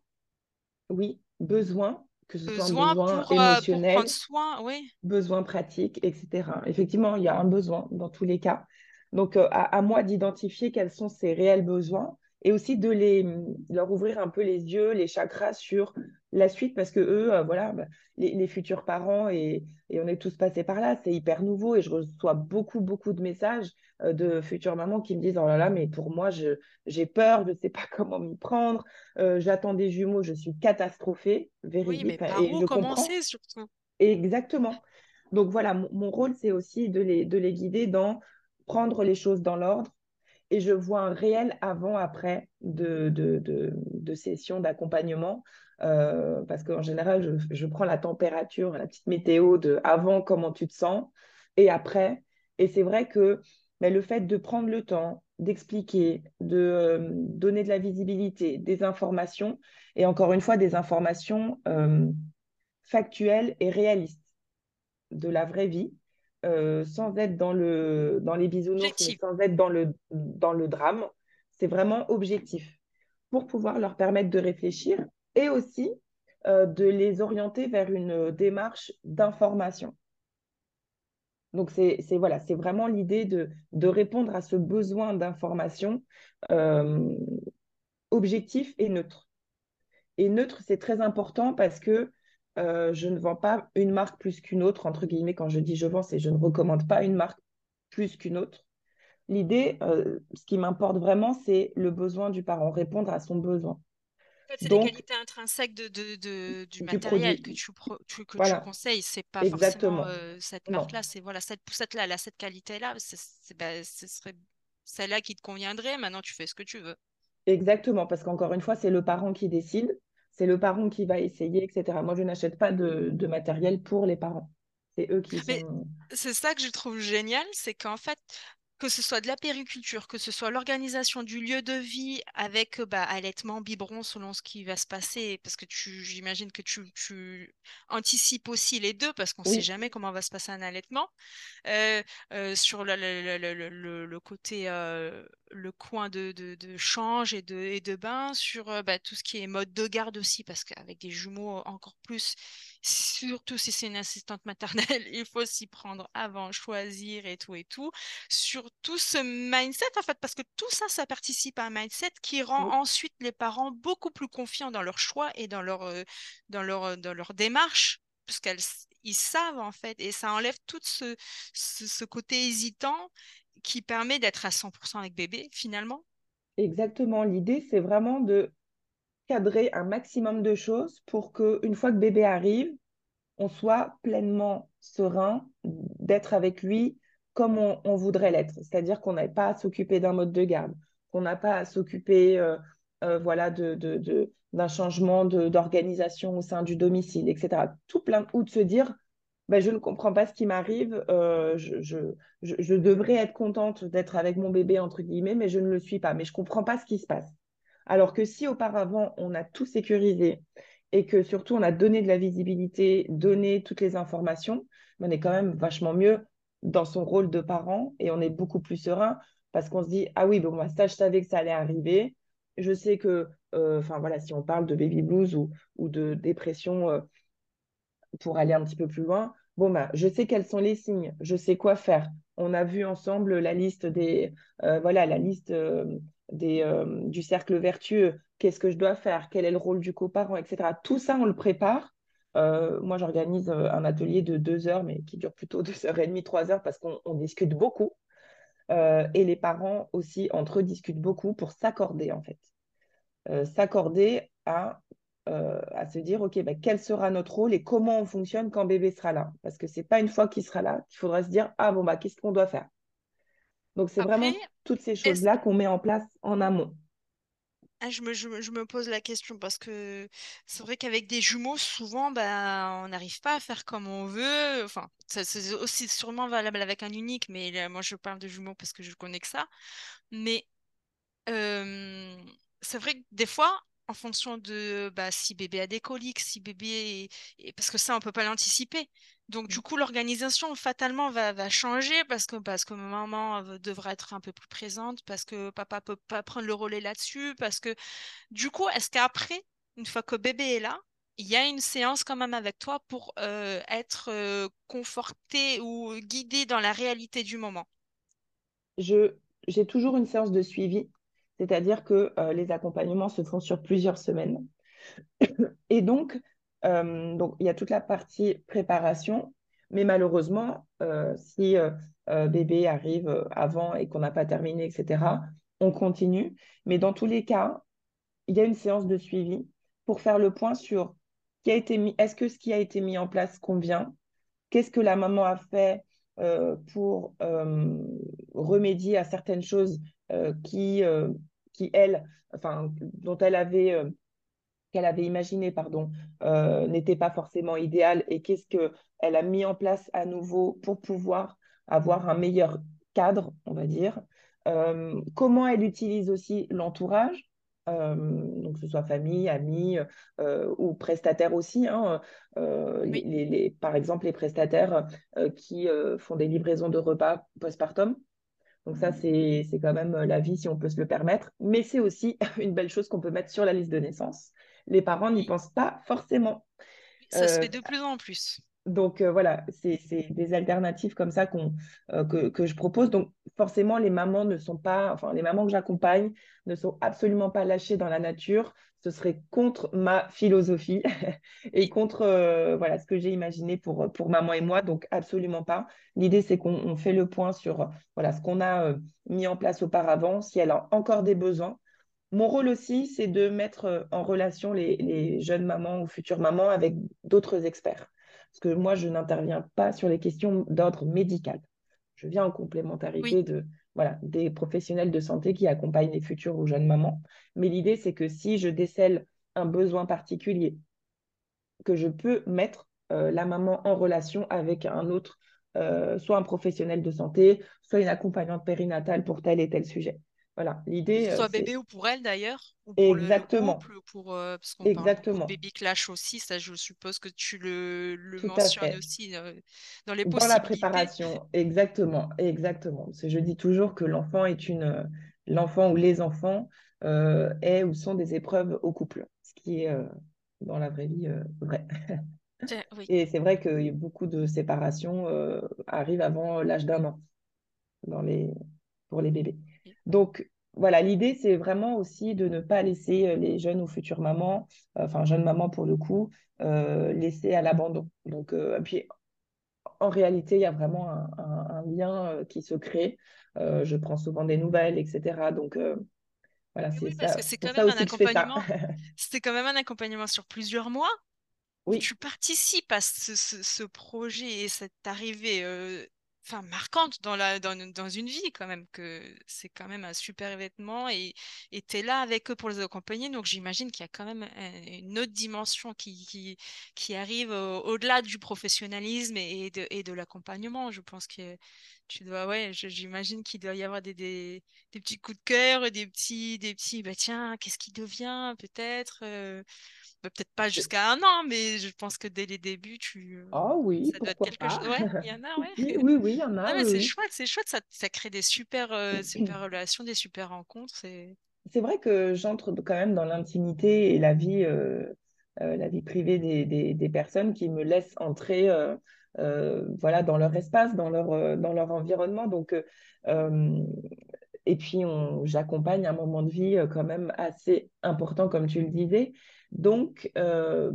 Oui, besoin, que ce soit un Besoin pour, euh, pour émotionnel, soin, oui. besoin pratique, etc. Effectivement, il y a un besoin dans tous les cas. Donc, euh, à, à moi d'identifier quels sont ces réels besoins et aussi de les, leur ouvrir un peu les yeux, les chakras sur la suite parce que eux, euh, voilà, bah, les, les futurs parents et, et on est tous passés par là, c'est hyper nouveau et je reçois beaucoup, beaucoup de messages euh, de futures mamans qui me disent, oh là là, mais pour moi, j'ai peur, je ne sais pas comment m'y prendre, euh, j'attends des jumeaux, je suis catastrophée, Oui, véridique, mais Enfin, par et où je commencer surtout? exactement. Donc voilà, mon, mon rôle, c'est aussi de les, de les guider dans prendre les choses dans l'ordre. Et je vois un réel avant-après de, de, de, sessions d'accompagnement. euh, parce qu'en général, je, je prends la température, la petite météo de avant, comment tu te sens, et après. Et c'est vrai que mais le fait de prendre le temps, d'expliquer, de euh, donner de la visibilité, des informations, et encore une fois, des informations euh, factuelles et réalistes de la vraie vie, euh, sans être dans, le, dans les bisounours, sans être dans le, dans le drame. C'est vraiment objectif pour pouvoir leur permettre de réfléchir et aussi euh, de les orienter vers une démarche d'information. Donc, c'est voilà, c'est vraiment l'idée de, de répondre à ce besoin d'information euh, objectif et neutre. Et neutre, c'est très important parce que euh, je ne vends pas une marque plus qu'une autre, entre guillemets, quand je dis je vends, c'est je ne recommande pas une marque plus qu'une autre. L'idée, euh, ce qui m'importe vraiment, c'est le besoin du parent, répondre à son besoin. En fait, c'est les qualités intrinsèques de, de- de- du du matériel produit, que tu, pro- tu- que tu voilà, conseilles. C'est pas forcément exactement. euh, cette marque-là, c'est voilà, cette poussette-là, cette qualité-là. bah, ce serait celle-là qui te conviendrait. Maintenant, tu fais ce que tu veux. exactement, parce qu'encore une fois, c'est le parent qui décide, c'est le parent qui va essayer, etc. Moi, je n'achète pas de, de matériel pour les parents. C'est eux qui sont... c'est ça que je trouve génial, c'est qu'en fait, que ce soit de la périculture, que ce soit l'organisation du lieu de vie avec euh, bah, allaitement, biberon, selon ce qui va se passer, parce que tu, j'imagine que tu, tu anticipes aussi les deux, parce qu'on ne sait jamais comment va se passer un allaitement. Euh, euh, sur le, le- le- le- le- le côté, euh, le coin de, de, de change et de, et de bain, sur bah, tout ce qui est mode de garde aussi, parce qu'avec des jumeaux encore plus, surtout si c'est une assistante maternelle, il faut s'y prendre avant, choisir et tout et tout. Sur tout ce mindset, en fait, parce que tout ça, ça participe à un mindset qui rend oui, ensuite les parents beaucoup plus confiants dans leur choix et dans leur, euh, dans leur, dans leur démarche, puisqu'elles ils savent en fait, et ça enlève tout ce, ce, côté hésitant qui permet d'être à 100% avec bébé finalement. Exactement. L'idée, c'est vraiment de cadrer un maximum de choses pour que une fois que bébé arrive, on soit pleinement serein d'être avec lui comme on, voudrait l'être. C'est-à-dire qu'on n'a pas à s'occuper d'un mode de garde, qu'on n'a pas à s'occuper euh, euh, voilà, d'un changement d'organisation au sein du domicile, etc. Tout plein, ou de se dire, ben, je ne comprends pas ce qui m'arrive, euh, je, je, je, devrais être contente d'être avec mon bébé, entre guillemets, mais je ne le suis pas, mais je ne comprends pas ce qui se passe. Alors que si auparavant, on a tout sécurisé et que surtout, on a donné de la visibilité, donné toutes les informations, on est quand même vachement mieux dans son rôle de parent et on est beaucoup plus serein parce qu'on se dit, ah oui, bon, moi, ça, je savais que ça allait arriver. Je sais que, euh, enfin voilà, si on parle de baby blues ou, de dépression euh, pour aller un petit peu plus loin, bon, bah, je sais quels sont les signes, je sais quoi faire. On a vu ensemble la liste des, euh, voilà, la liste des, du cercle vertueux, qu'est-ce que je dois faire, quel est le rôle du coparent, etc. Tout ça, on le prépare. moi, j'organise un atelier de deux heures, mais qui dure plutôt deux heures et demie, trois heures, parce qu'on discute beaucoup. Euh, et les parents aussi entre eux discutent beaucoup pour s'accorder en fait. Euh, s'accorder à, euh, se dire, OK, bah, quel sera notre rôle et comment on fonctionne quand bébé sera là? Parce que c'est pas une fois qu'il sera là qu'il faudra se dire, ah bon, bah, qu'est-ce qu'on doit faire? Donc c'est vraiment toutes ces choses-là qu'on met en place en amont. Ah, je, me, je, me, pose la question parce que c'est vrai qu'avec des jumeaux, souvent, ben, on n'arrive pas à faire comme on veut. Enfin, c'est aussi sûrement valable avec un unique, mais moi, je parle de jumeaux parce que je connais que ça. Mais c'est vrai que des fois, en fonction de bah, si bébé a des coliques, si bébé parce que ça on peut pas l'anticiper. Donc du mmh. coup l'organisation fatalement va, changer parce que parce que maman devra être un peu plus présente, parce que papa peut pas prendre le relais là-dessus, parce que du coup est-ce qu'après une fois que bébé est là, il y a une séance quand même avec toi pour euh, être euh, conforté ou guidé dans la réalité du moment? Je j'ai toujours une séance de suivi c'est-à-dire que euh, les accompagnements se font sur plusieurs semaines. Et donc, euh, donc, il y a toute la partie préparation, mais malheureusement, euh, si bébé arrive avant et qu'on n'a pas terminé, etc., on continue. Mais dans tous les cas, il y a une séance de suivi pour faire le point sur qui a été mis, est-ce que ce qui a été mis en place convient, qu'est-ce que la maman a fait pour remédier à certaines choses qui qui, elle, enfin, dont elle avait, euh, qu'elle avait imaginé, pardon, euh, n'était pas forcément idéal et qu'est-ce qu'elle a mis en place à nouveau pour pouvoir avoir un meilleur cadre, on va dire. Euh, comment elle utilise aussi l'entourage, donc que ce soit famille, amis ou prestataires aussi. Hein, les, par exemple, les prestataires qui font des livraisons de repas postpartum. Donc ça, c'est quand même euh, la vie si on peut se le permettre. Mais c'est aussi une belle chose qu'on peut mettre sur la liste de naissance. Les parents n'y pensent pas forcément. Ça se euh, fait de plus en plus. Donc euh, voilà, c'est des alternatives comme ça que, que, je propose. Donc forcément, les mamans ne sont pas, enfin les mamans que j'accompagne ne sont absolument pas lâchées dans la nature. Ce serait contre ma philosophie et contre voilà ce que j'ai imaginé pour, pour maman et moi. Donc absolument pas. L'idée c'est qu'on fait le point sur voilà ce qu'on a mis en place auparavant, si elle a encore des besoins. Mon rôle aussi, c'est de mettre en relation les, les jeunes mamans ou futures mamans avec d'autres experts parce que moi, je n'interviens pas sur les questions d'ordre médical. Je viens en complémentarité de, voilà, des professionnels de santé qui accompagnent les futures ou jeunes mamans. Mais l'idée, c'est que si je décèle un besoin particulier, que je peux mettre euh, la maman en relation avec un autre, euh, soit un professionnel de santé, soit une accompagnante périnatale pour tel et tel sujet. Voilà, l'idée. Que ce soit euh, bébé ou pour elle d'ailleurs. Exactement. pour, euh, parce qu'on Exactement. Parle de baby clash aussi, ça je suppose que tu le, le mentionnes aussi euh, dans les possibilités. Dans la préparation, exactement, exactement. je dis toujours que l'enfant est une, l'enfant ou les enfants est ou sont des épreuves au couple, ce qui est dans la vraie vie vrai. Et c'est vrai que beaucoup de séparations arrivent avant l'âge d'un an dans les, pour les bébés. Donc, voilà, l'idée, c'est vraiment aussi de ne pas laisser les jeunes ou futures mamans, enfin jeunes mamans pour le coup, laisser à l'abandon. Donc, puis en réalité, il y a vraiment un, lien qui se crée. je prends souvent des nouvelles, etc. Donc, voilà, c'est ça. c'est quand, même un accompagnement. C'était quand même un accompagnement sur plusieurs mois. Oui. Tu participes à ce, projet et cette arrivée enfin marquante dans la dans, dans, une vie quand même que c'est quand même un super événement et tu es là avec eux pour les accompagner. Donc j'imagine qu'il y a quand même une autre dimension qui qui, arrive au-delà du professionnalisme et de, et de l'accompagnement. Je pense que tu dois ouais j'imagine qu'il doit y avoir des, des, des, petits coups de cœur des petits des petits bah tiens qu'est-ce qui devient peut-être euh, peut-être pas jusqu'à un an, mais je pense que dès les débuts, tu. Oh oui, ça doit être quelque chose. Ouais, il y en a, ouais. oui, oui, il y en a. c'est chouette, c'est chouette, ça, ça, crée des super, euh, super relations, des super rencontres. C'est vrai que j'entre quand même dans l'intimité et la vie, euh, euh, la vie privée des, des, des, personnes qui me laissent entrer voilà, dans leur espace, dans leur, dans leur environnement. Donc, et puis, j'accompagne un moment de vie quand même assez important, comme tu le disais. Donc, euh,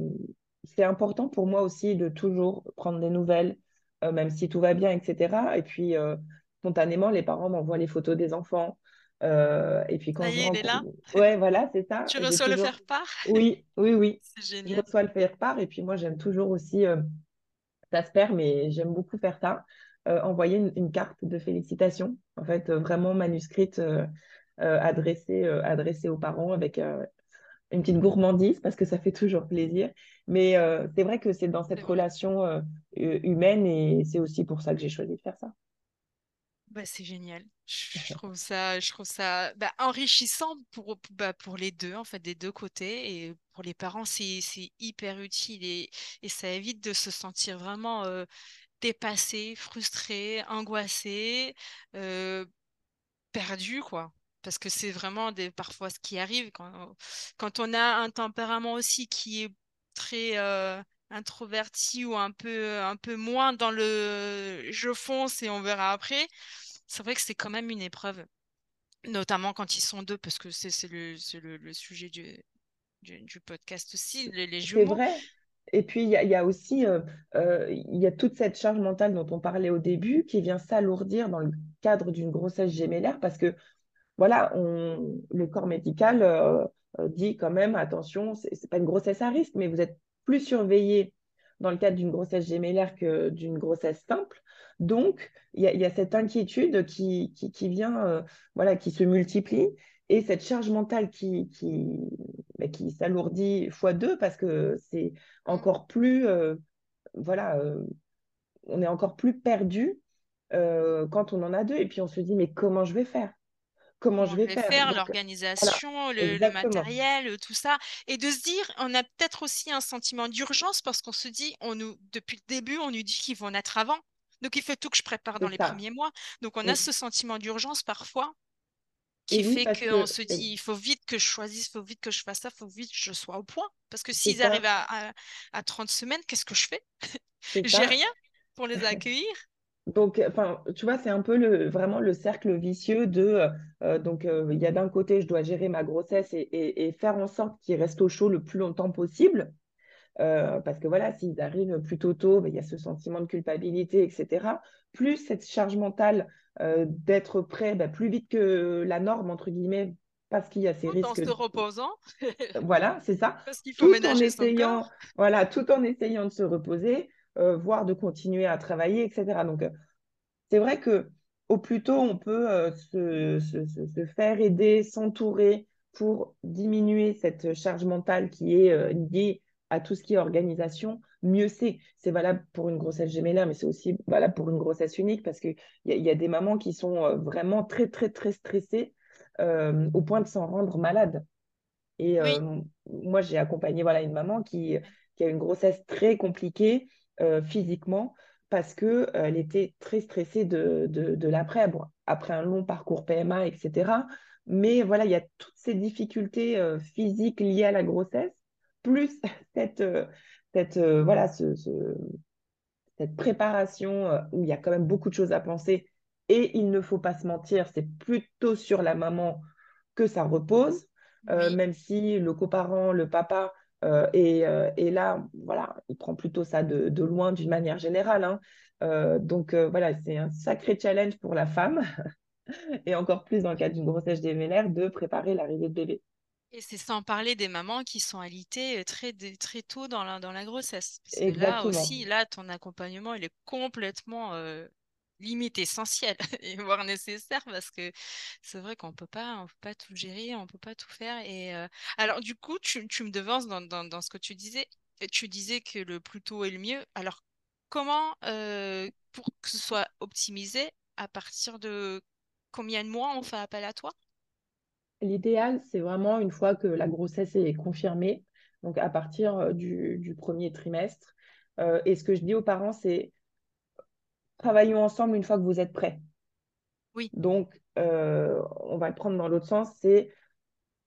c'est important pour moi aussi de toujours prendre des nouvelles, euh, même si tout va bien, etc. Et puis, euh, spontanément, les parents m'envoient les photos des enfants. et puis quand ça y est, il est là? Ouais, voilà, c'est ça. Tu reçois le faire part. Oui, oui, oui. C'est génial. Je reçois le faire part. Et puis moi, j'aime toujours aussi, ça se perd, mais j'aime beaucoup faire ça. envoyer une, carte de félicitations, en fait, vraiment manuscrite, adressée, adressée aux parents avec une petite gourmandise parce que ça fait toujours plaisir. Mais euh, c'est vrai que c'est dans cette relation euh, humaine et c'est aussi pour ça que j'ai choisi de faire ça. Bah, c'est génial. Je, trouve ça, je trouve ça bah, enrichissant pour, bah, pour les deux, en fait, des deux côtés. Et pour les parents, c'est hyper utile et, et, ça évite de se sentir vraiment euh, dépassé, frustré, angoissé, perdu, quoi parce que c'est vraiment des, parfois ce qui arrive quand, quand on a un tempérament aussi qui est très euh, introverti ou un peu, un peu moins dans le je fonce et on verra après. C'est vrai que c'est quand même une épreuve, notamment quand ils sont deux, parce que c'est le, le, le, sujet du, du, podcast aussi, les, les jumeaux. C'est vrai. Et puis, il y, y, a aussi euh, euh, y a toute cette charge mentale dont on parlait au début qui vient s'alourdir dans le cadre d'une grossesse gémellaire parce que voilà, le corps médical euh, euh, dit quand même, attention, ce n'est pas une grossesse à risque, mais vous êtes plus surveillé dans le cadre d'une grossesse gémellaire que d'une grossesse simple. Donc, il y, a cette inquiétude qui, vient, euh, voilà, qui se multiplie et cette charge mentale qui s'alourdit fois deux parce que c'est encore plus, voilà, on est encore plus perdu quand on en a deux et puis on se dit mais comment je vais faire? Comment je vais faire. l'organisation, le, matériel, tout ça. Et de se dire, on a peut-être aussi un sentiment d'urgence parce qu'on se dit, on nous, depuis le début, on nous dit qu'ils vont naître avant. Donc il faut tout que je prépare dans les premiers mois. Donc on a ce sentiment d'urgence parfois qui fait qu'on se dit, il faut vite que je choisisse, il faut vite que je fasse ça, il faut vite que je sois au point. Parce que s'ils arrivent à, à, 30 semaines, qu'est-ce que je fais? J'ai rien pour les accueillir. Donc, enfin, tu vois, c'est un peu le, vraiment le cercle vicieux de, euh, euh, donc, euh, il y a d'un côté, je dois gérer ma grossesse et, faire en sorte qu'il reste au chaud le plus longtemps possible. parce que voilà, s'ils arrivent plus tôt, ben, il y a ce sentiment de culpabilité, etc. Plus cette charge mentale d'être prêt ben, plus vite que la norme, entre guillemets, parce qu'il y a ces risques. En se reposant. voilà, c'est ça. Parce qu'il faut tout en essayant, Voilà, tout en essayant de se reposer. Euh, voire de continuer à travailler, etc. Donc, euh, c'est vrai que au plus tôt on peut euh, se, faire aider, s'entourer pour diminuer cette charge mentale qui est liée à tout ce qui est organisation, mieux c'est. C'est valable pour une grossesse gémellaire, mais c'est aussi valable pour une grossesse unique parce qu'il y, y, a des mamans qui sont vraiment très, très, très stressées au point de s'en rendre malade. Et moi, j'ai accompagné voilà, une maman qui, qui a une grossesse très compliquée physiquement parce qu'elle euh, était très stressée de, de, l'après, après un long parcours PMA, etc. Mais voilà, il y a toutes ces difficultés euh, physiques liées à la grossesse, plus cette, cette, voilà, ce, cette préparation où il y a quand même beaucoup de choses à penser. Et il ne faut pas se mentir, c'est plutôt sur la maman que ça repose, même si le coparent, le papa, est, là, voilà, il prend plutôt ça de, loin d'une manière générale. Hein. donc voilà, c'est un sacré challenge pour la femme, et encore plus dans le cas d'une grossesse gémellaire, de préparer l'arrivée de bébé. Et c'est sans parler des mamans qui sont alitées euh, très, très tôt dans la, dans la grossesse. Parce que là aussi, là, ton accompagnement, il est complètement euh, limite essentiel, voire nécessaire, parce que c'est vrai qu'on peut pas, on peut pas tout gérer, on peut pas tout faire. Et euh, alors, du coup, tu, tu me devances dans, dans, dans, ce que tu disais. Tu disais que le plus tôt est le mieux. Alors, comment, pour que ce soit optimisé, à partir de combien de mois on fait appel à toi? L'idéal, c'est vraiment une fois que la grossesse est confirmée, donc à partir euh, du, premier trimestre. Euh, et ce que je dis aux parents, c'est travaillons ensemble une fois que vous êtes prêts. Oui. Donc, euh, on va le prendre dans l'autre sens, c'est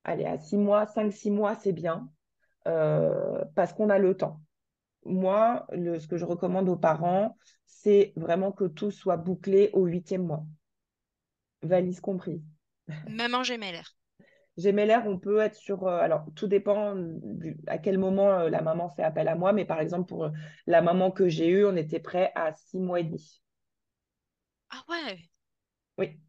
aller à six mois, cinq, six mois, c'est bien, parce qu'on a le temps. Moi, ce que je recommande aux parents, c'est vraiment que tout soit bouclé au huitième mois, valise comprise. Même en gémellaire. Gémellaire, on peut être sur. Euh, alors, tout dépend à quel moment euh, la maman fait appel à moi, mais par exemple, pour euh, la maman que j'ai eue, on était prêt à six mois et demi. Ah ouais? Oui.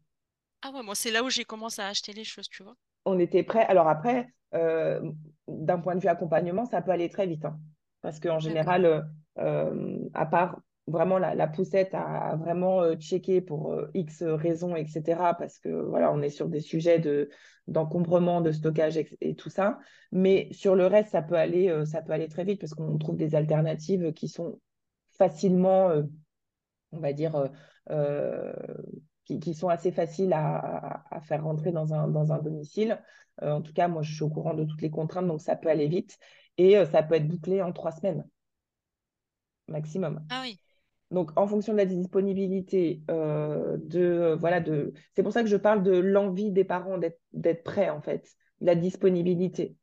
Ah ouais, moi, c'est là où j'ai commencé à acheter les choses, tu vois. On était prêt. Alors, après, d'un point de vue accompagnement, ça peut aller très vite. Hein. parce qu'en général, à part vraiment la, poussette à, vraiment euh, checker pour euh, X raisons, etc. Parce que voilà, on est sur des sujets de, d'encombrement, de stockage et, tout ça. Mais sur le reste, ça peut aller, euh, ça peut aller très vite parce qu'on trouve des alternatives qui sont facilement, on va dire, qui, sont assez faciles à, à, faire rentrer dans un, dans un domicile. en tout cas, moi, je suis au courant de toutes les contraintes, donc ça peut aller vite. Et ça peut être bouclé en trois semaines maximum. Ah oui. Donc, en fonction de la disponibilité, euh, de, voilà, de... c'est pour ça que je parle de l'envie des parents d'être prêts, en fait, la disponibilité.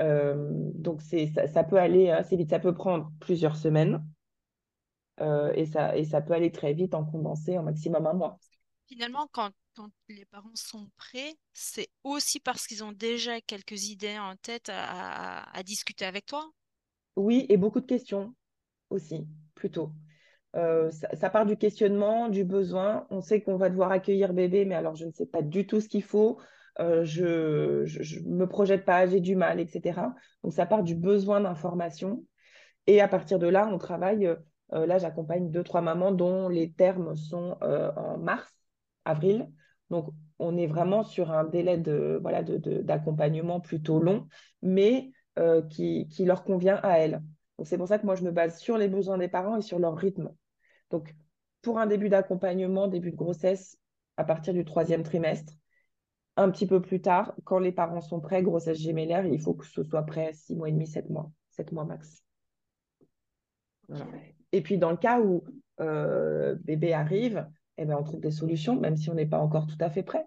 Euh, donc, ça, ça, peut aller assez vite, ça peut prendre plusieurs semaines euh, et, ça, et ça peut aller très vite en condensé, en maximum un mois. Finalement, quand, quand les parents sont prêts, c'est aussi parce qu'ils ont déjà quelques idées en tête à, à discuter avec toi? Oui, et beaucoup de questions aussi, plutôt. Euh, ça, part du questionnement, du besoin. On sait qu'on va devoir accueillir bébé, mais alors je ne sais pas du tout ce qu'il faut. Euh, je ne me projette pas, j'ai du mal, etc. Donc ça part du besoin d'information. Et à partir de là, on travaille. Euh, là, j'accompagne deux, trois mamans dont les termes sont en mars, avril. Donc on est vraiment sur un délai de voilà d'accompagnement plutôt long, mais qui, leur convient à elles. C'est pour ça que moi je me base sur les besoins des parents et sur leur rythme. Donc, pour un début d'accompagnement, début de grossesse, à partir du troisième trimestre, un petit peu plus tard, quand les parents sont prêts, grossesse gémellaire, il faut que ce soit prêt six mois et demi, sept mois, sept mois max. Et puis, dans le cas où euh, bébé arrive, eh ben, on trouve des solutions, même si on n'est pas encore tout à fait prêt.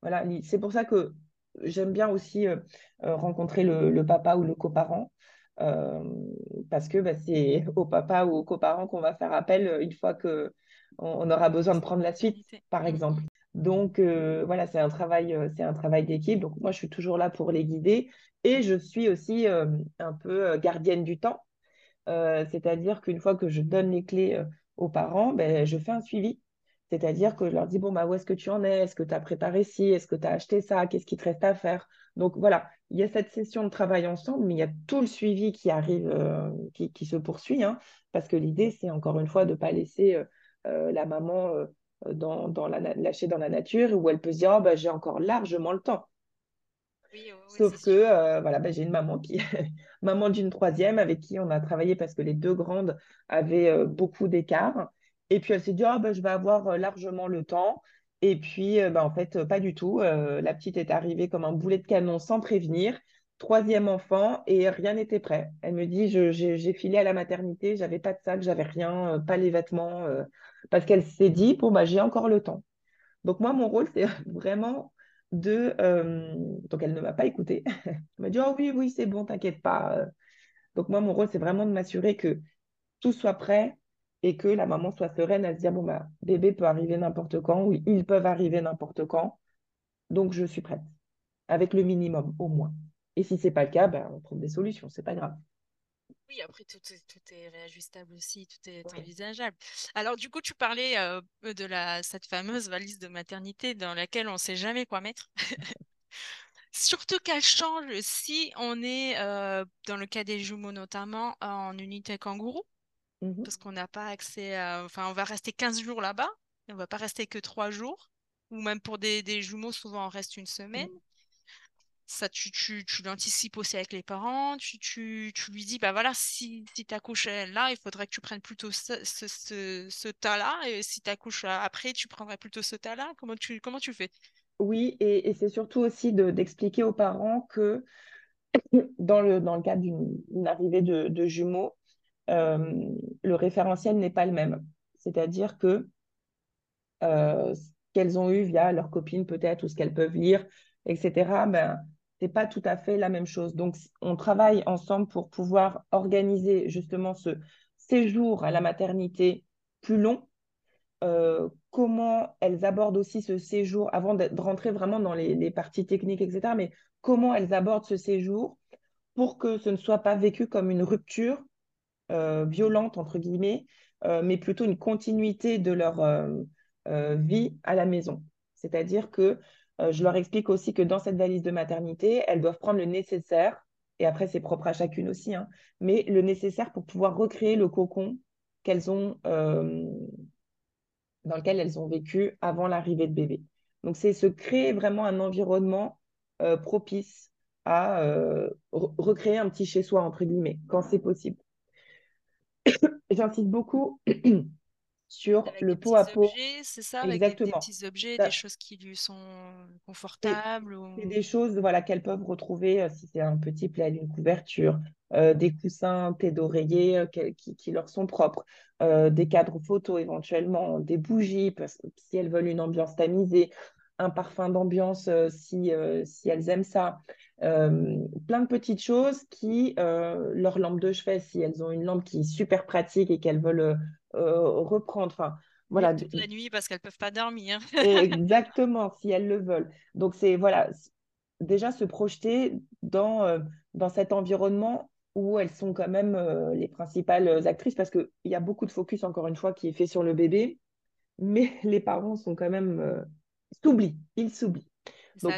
Voilà, c'est pour ça que j'aime bien aussi euh, euh, rencontrer le, papa ou le coparent parce que bah, c'est au papa ou aux coparents qu'on va faire appel une fois qu'on on aura besoin de prendre la suite, par exemple. Donc euh, voilà, c'est un travail, c'est un travail d'équipe. Donc moi, je suis toujours là pour les guider et je suis aussi un peu gardienne du temps. C'est-à-dire qu'une fois que je donne les clés aux parents, ben, je fais un suivi. C'est-à-dire que je leur dis, bon, bah, où est-ce que tu en es? Est-ce que tu as préparé ci? Est-ce que tu as acheté ça? Qu'est-ce qui te reste à faire? Donc voilà, il y a cette session de travail ensemble, mais il y a tout le suivi qui arrive, euh, qui, se poursuit, hein, parce que l'idée, c'est encore une fois de ne pas laisser euh, euh, la maman dans, la, lâcher dans la nature, où elle peut se dire, oh, bah, j'ai encore largement le temps. Sauf que voilà, bah, j'ai une maman qui maman d'une troisième avec qui on a travaillé parce que les deux grandes avaient beaucoup d'écart. Et puis elle s'est dit, oh, bah, je vais avoir largement le temps. Et puis, euh, bah, en fait, euh, pas du tout. Euh, la petite est arrivée comme un boulet de canon sans prévenir. Troisième enfant et rien n'était prêt. Elle me dit, j'ai filé à la maternité, j'avais pas de sac, j'avais rien, pas les vêtements, parce qu'elle s'est dit, bon, bah, j'ai encore le temps. Donc moi, mon rôle, c'est vraiment de... donc elle ne m'a pas écouté. elle m'a dit, oh oui, oui, c'est bon, t'inquiète pas. Donc moi, mon rôle, c'est vraiment de m'assurer que tout soit prêt, et que la maman soit sereine à se dire bon bah bébé peut arriver n'importe quand ou ils peuvent arriver n'importe quand donc je suis prête avec le minimum au moins. Et si ce n'est pas le cas, ben, on trouve des solutions, c'est pas grave. Oui, après, tout, est réajustable aussi, tout est envisageable. Alors, du coup, tu parlais euh, de la, cette fameuse valise de maternité dans laquelle on ne sait jamais quoi mettre. Surtout qu'elle change si on est, euh, dans le cas des jumeaux notamment, en unité kangourou, Mmh parce qu'on n'a pas accès à... Enfin, on va rester 15 jours là-bas, on va pas rester que 3 jours, ou même pour des, des jumeaux, souvent on reste une semaine. Mmh. Ça, tu, tu, tu l'anticipes aussi avec les parents, tu, tu, tu lui dis, bah voilà, si, si tu accouches là, il faudrait que tu prennes plutôt ce, ce, ce, ce tas-là, et si tu accouches après, tu prendrais plutôt ce tas-là. Comment tu, comment tu fais? Oui, et, et c'est surtout aussi de- d'expliquer aux parents que dans le, dans le cadre d'une arrivée de, de jumeaux, le référentiel n'est pas le même. C'est-à-dire que euh, ce qu'elles ont eu via leurs copines peut-être, ou ce qu'elles peuvent lire, etc., ben, c'est pas tout à fait la même chose. Donc, on travaille ensemble pour pouvoir organiser justement ce séjour à la maternité plus long. Euh, comment elles abordent aussi ce séjour, avant de rentrer vraiment dans les, les parties techniques, etc., mais comment elles abordent ce séjour pour que ce ne soit pas vécu comme une rupture euh, violente, entre guillemets, euh, mais plutôt une continuité de leur euh, euh, vie à la maison. C'est-à-dire que euh, je leur explique aussi que dans cette valise de maternité, elles doivent prendre le nécessaire, et après c'est propre à chacune aussi, hein, mais le nécessaire pour pouvoir recréer le cocon qu'elles ont, euh, dans lequel elles ont vécu avant l'arrivée de bébé. Donc c'est se créer vraiment un environnement euh, propice à euh, re- recréer un petit chez-soi, entre guillemets, quand c'est possible. J'insiste beaucoup sur Avec le des pot à pot. c'est ça, avec des, des Exactement. petits objets, des choses qui lui sont C'est confortables ou... des choses voilà, qu'elles peuvent retrouver euh, si c'est un petit plaid, une couverture, euh, des coussins, têtes d'oreiller euh, qui, qui leur sont propres, des cadres photos éventuellement, des bougies parce- si elles veulent une ambiance tamisée, un parfum d'ambiance si, si elles aiment ça. Euh, plein de petites choses qui, euh, leur lampe de chevet, si elles ont une lampe qui est super pratique et qu'elles veulent euh, reprendre. Enfin, voilà, toute la nuit parce qu'elles peuvent pas dormir. Exactement, si elles le veulent. Donc, c'est voilà, déjà se projeter dans, dans cet environnement où elles sont quand même euh, les principales actrices, parce qu'il y a beaucoup de focus, encore une fois, qui est fait sur le bébé, mais les parents sont quand même euh, s'oublient, ils s'oublient.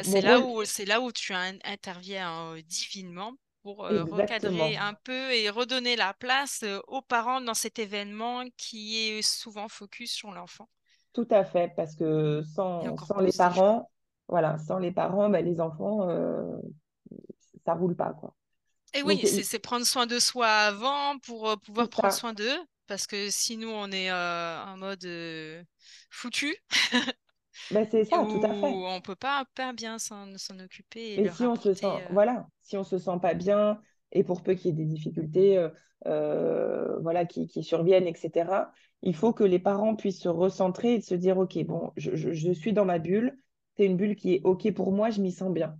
C'est là rôle, où c'est là où tu in- interviens euh, divinement pour euh, recadrer un peu et redonner la place euh, aux parents dans cet événement qui est souvent focus sur l'enfant. Tout à fait, parce que sans, sans les parents, voilà, sans les parents, ben, les enfants, euh, ça roule pas, quoi. Et oui, c'est prendre soin de soi avant pour pouvoir prendre soin d'eux parce que sinon on est euh, en mode euh, foutu Ben, c'est et ça, tout à fait. on peut pas, pas bien s'en occuper et Mais leur si on se sent, euh, voilà, si on se sent pas bien, et pour peu qu'il y ait des difficultés, euh, euh, voilà, qui, qui surviennent, etc., il faut que les parents puissent se recentrer et se dire, OK, bon, je, je- je suis dans ma bulle, c'est une bulle qui est OK pour moi, je m'y sens bien.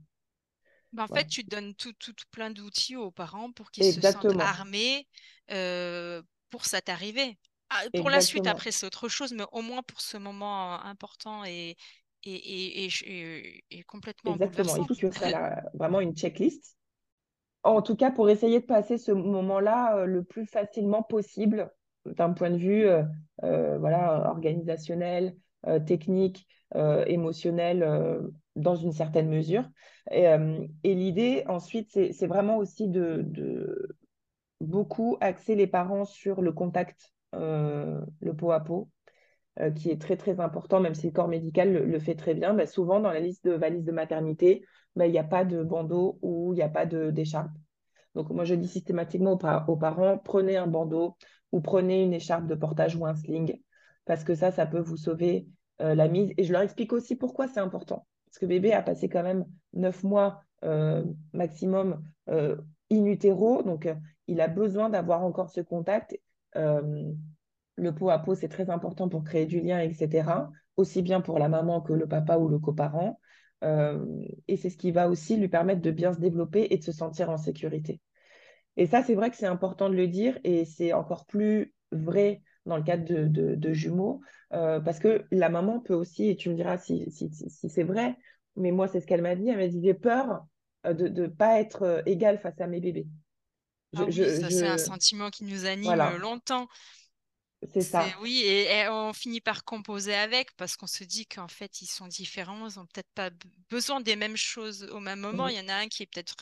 Ben, en fait, tu donnes tout, tout- tout plein d'outils aux parents pour qu'ils se sentent armés euh, pour cette arrivée. Ah, pour la suite, après, c'est autre chose, mais au moins pour ce moment euh, important et, et, et, et- et- et complètement exactement. Il faut que ça vraiment une checklist. En tout cas, pour essayer de passer ce moment-là euh, le plus facilement possible d'un point de vue euh, euh, voilà, organisationnel, euh, technique, euh, émotionnel, euh, dans une certaine mesure. Et, euh, et l'idée, ensuite, c'est, vraiment aussi de, de beaucoup axer les parents sur le contact, euh, le pot à pot, euh, qui est très, très important, même si le corps médical le, fait très bien. Bah, souvent, dans la liste de valises de maternité, bah, il n'y a pas de bandeau ou il n'y a pas d'écharpe. Donc, moi, je dis systématiquement aux, pa- aux parents, prenez un bandeau ou prenez une écharpe de portage ou un sling, parce que ça, ça peut vous sauver euh, la mise. Et je leur explique aussi pourquoi c'est important. Parce que bébé a passé quand même neuf mois euh, maximum euh, in utero, donc euh, il a besoin d'avoir encore ce contact. Euh, le pot à pot, c'est très important pour créer du lien, etc. Aussi bien pour la maman que le papa ou le coparent. Euh, et c'est ce qui va aussi lui permettre de bien se développer et de se sentir en sécurité. Et ça, c'est vrai que c'est important de le dire et c'est encore plus vrai dans le cadre de, jumeaux euh, parce que la maman peut aussi, et tu me diras si- si c'est vrai, mais moi, c'est ce qu'elle m'a dit. Elle m'a dit, j'ai peur de ne pas être égale face à mes bébés. Ah oui, ça, c'est un sentiment qui nous anime longtemps. C'est ça. Oui, et, on finit par composer avec parce qu'on se dit qu'en fait, ils sont différents, ils n'ont peut-être pas besoin des mêmes choses au même moment. Il y en a un qui est peut-être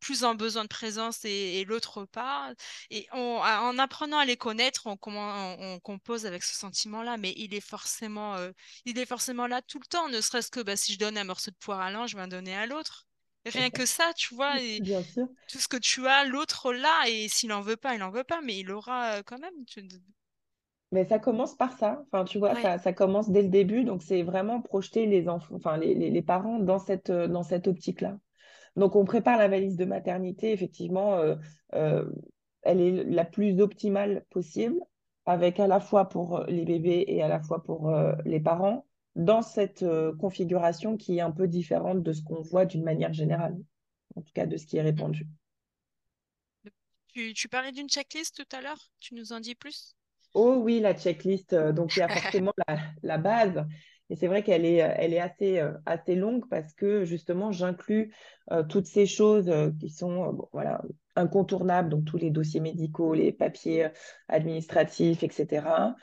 plus en besoin de présence et, l'autre pas. Et en apprenant à les connaître, on, on, compose avec ce sentiment-là, mais il est, forcément, euh, il est forcément là tout le temps, ne serait-ce que bah, si je donne un morceau de poire à l'un, je vais en donner à l'autre. Rien que ça, tu vois, et Bien sûr. tout ce que tu as, l'autre là, et s'il n'en veut pas, il n'en veut pas, mais il aura euh, quand même. Mais ça commence par ça. Enfin, tu vois, ça, ça, commence dès le début. Donc, c'est vraiment projeter les enfants, enfin, les, les, les parents dans cette, euh, dans cette optique-là. Donc, on prépare la valise de maternité. Effectivement, euh, euh, elle est la plus optimale possible, avec à la fois pour les bébés et à la fois pour les parents, dans cette configuration qui est un peu différente de ce qu'on voit d'une manière générale, en tout cas de ce qui est répandu. Tu, tu parlais d'une checklist tout à l'heure? Tu nous en dis plus? Oh oui, la checklist. Euh, donc, il y a forcément la, base. Et c'est vrai qu'elle est, euh, elle est assez, euh, assez longue parce que justement, j'inclus toutes ces choses qui sont voilà, incontournables, donc tous les dossiers médicaux, les papiers administratifs, etc.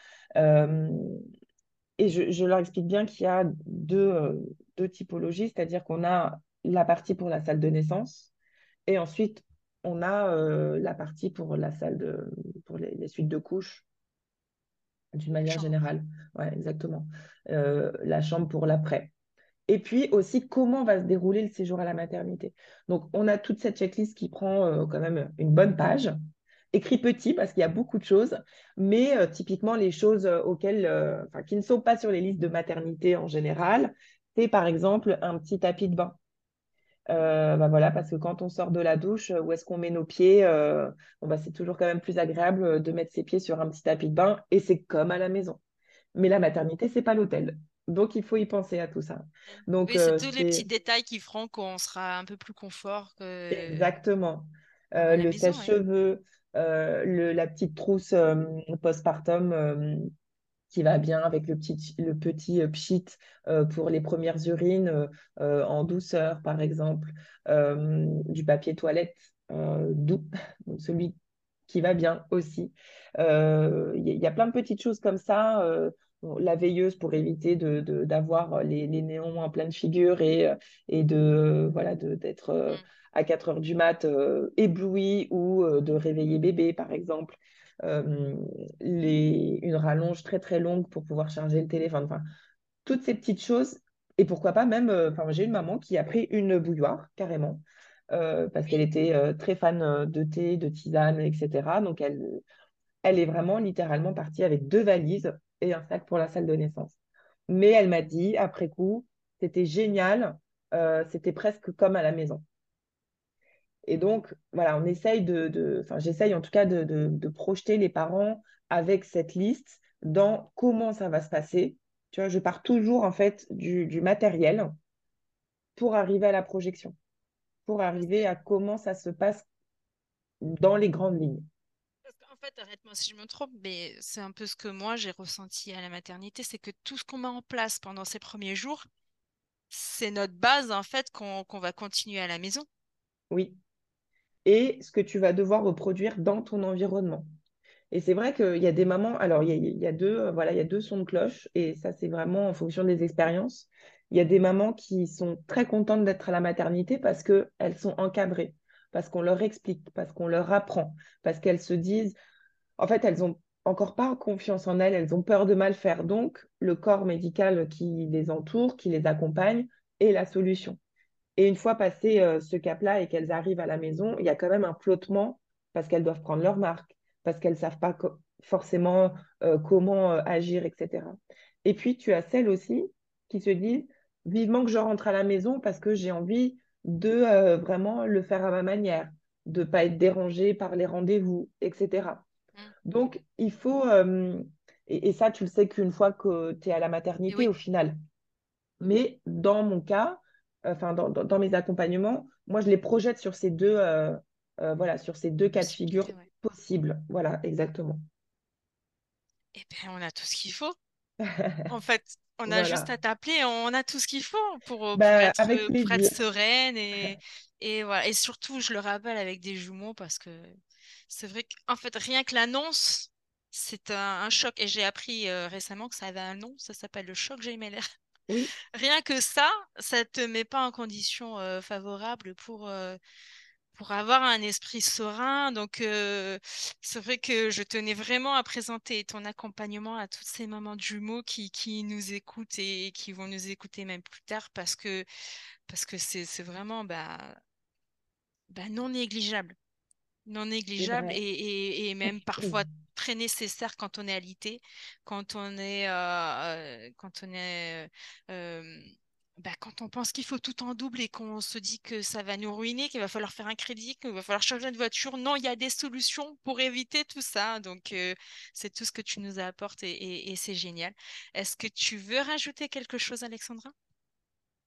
et je, leur explique bien qu'il y a deux, deux typologies, c'est-à-dire qu'on a la partie pour la salle de naissance et ensuite on a la partie pour la salle de, pour les suites de couches d'une manière générale. Ouais, exactement. Euh, la chambre pour l'après. Et puis aussi, comment va se dérouler le séjour à la maternité. Donc, on a toute cette checklist qui prend euh, quand même une bonne page, écrit petit parce qu'il y a beaucoup de choses, mais euh, typiquement les choses auxquelles, enfin, qui ne sont pas sur les listes de maternité en général, c'est par exemple un petit tapis de bain. Euh, bah voilà, parce que quand on sort de la douche, où est-ce qu'on met nos pieds euh, bon bah C'est toujours quand même plus agréable de mettre ses pieds sur un petit tapis de bain et c'est comme à la maison. Mais la maternité, c'est pas l'hôtel. Donc, il faut y penser à tout ça. Donc, oui, c'est euh, tous les petits détails qui feront qu'on sera un peu plus confort. Que... Exactement. le sèche-cheveux, la petite trousse postpartum qui va bien avec le petit, le petit euh, pchit euh, pour les premières urines euh, en douceur, par exemple, du papier toilette doux, celui qui va bien aussi. Il y, a plein de petites choses comme ça. La veilleuse pour éviter d'avoir de, les, les, néons en pleine figure et, et de voilà d'être mm. à 4 heures du mat ébloui ou de réveiller bébé, par exemple. Euh, les, une rallonge très très longue pour pouvoir charger le téléphone. Enfin, toutes ces petites choses. Et pourquoi pas même, euh, enfin, j'ai une maman qui a pris une bouilloire carrément. Euh, parce qu'elle était très fan de thé, de tisane, etc. Donc, elle, elle est vraiment littéralement partie avec deux valises et un sac pour la salle de naissance. Mais elle m'a dit, après coup, c'était génial, c'était presque comme à la maison. Et donc, voilà, on essaye de, enfin, j'essaye en tout cas de, projeter les parents avec cette liste dans comment ça va se passer. Tu vois, je pars toujours en fait du, matériel pour arriver à la projection, pour arriver à comment ça se passe dans les grandes lignes. Fait, arrête-moi si je me trompe, mais c'est un peu ce que moi j'ai ressenti à la maternité, c'est que tout ce qu'on met en place pendant ces premiers jours, c'est notre base en fait qu'on va continuer à la maison. Oui, et ce que tu vas devoir reproduire dans ton environnement. Et c'est vrai qu'il y a des mamans, alors il y a, deux, euh, voilà, il y a deux sons de cloche, et ça c'est vraiment en fonction des expériences. Il y a des mamans qui sont très contentes d'être à la maternité parce qu'elles sont encadrées, parce qu'on leur explique, parce qu'on leur apprend, parce qu'elles se disent, en fait, elles ont encore pas confiance en elles, elles ont peur de mal faire. Donc, le corps médical qui les entoure, qui les accompagne, est la solution. Et une fois passé euh, ce cap-là et qu'elles arrivent à la maison, il y a quand même un flottement parce qu'elles doivent prendre leur marque, parce qu'elles ne savent pas forcément euh, comment euh, agir, etc. Et puis, tu as celles aussi qui se disent vivement que je rentre à la maison parce que j'ai envie de vraiment le faire à ma manière, de ne pas être dérangée par les rendez-vous, etc. Donc, il faut, et, ça, tu le sais qu'une fois que tu es à la maternité, au final. Mais dans mon cas, enfin dans, mes accompagnements, moi je les projette sur ces deux, euh, euh, voilà, sur ces deux cas de figure possibles. Voilà, exactement. Eh bien, on a tout ce qu'il faut. en fait, On a juste à t'appeler, on a tout ce qu'il faut pour, pour Bah, être, pour être sereine et, et voilà. Et surtout, je le rappelle avec des jumeaux parce que c'est vrai qu'en fait, rien que l'annonce, c'est un, un choc. Et j'ai appris euh, récemment que ça avait un nom, ça s'appelle le choc gémellaire. Oui, Rien que ça, ça te met pas en condition euh, favorable pour, euh, pour avoir un esprit serein. Donc, euh, c'est vrai que je tenais vraiment à présenter ton accompagnement à toutes ces mamans de jumeaux qui, qui nous écoutent et qui vont nous écouter même plus tard parce que parce que c'est c'est vraiment bah, bah, non négligeable. Non négligeable et, et, et même parfois très nécessaire quand on est alité, quand on est, euh, euh, quand on est, euh, bah, quand on pense qu'il faut tout en double et qu'on se dit que ça va nous ruiner, qu'il va falloir faire un crédit, qu'il va falloir changer de voiture. Non, il y a des solutions pour éviter tout ça. Donc, euh, c'est tout ce que tu nous apportes et, et, c'est génial. Est-ce que tu veux rajouter quelque chose, Alexandra?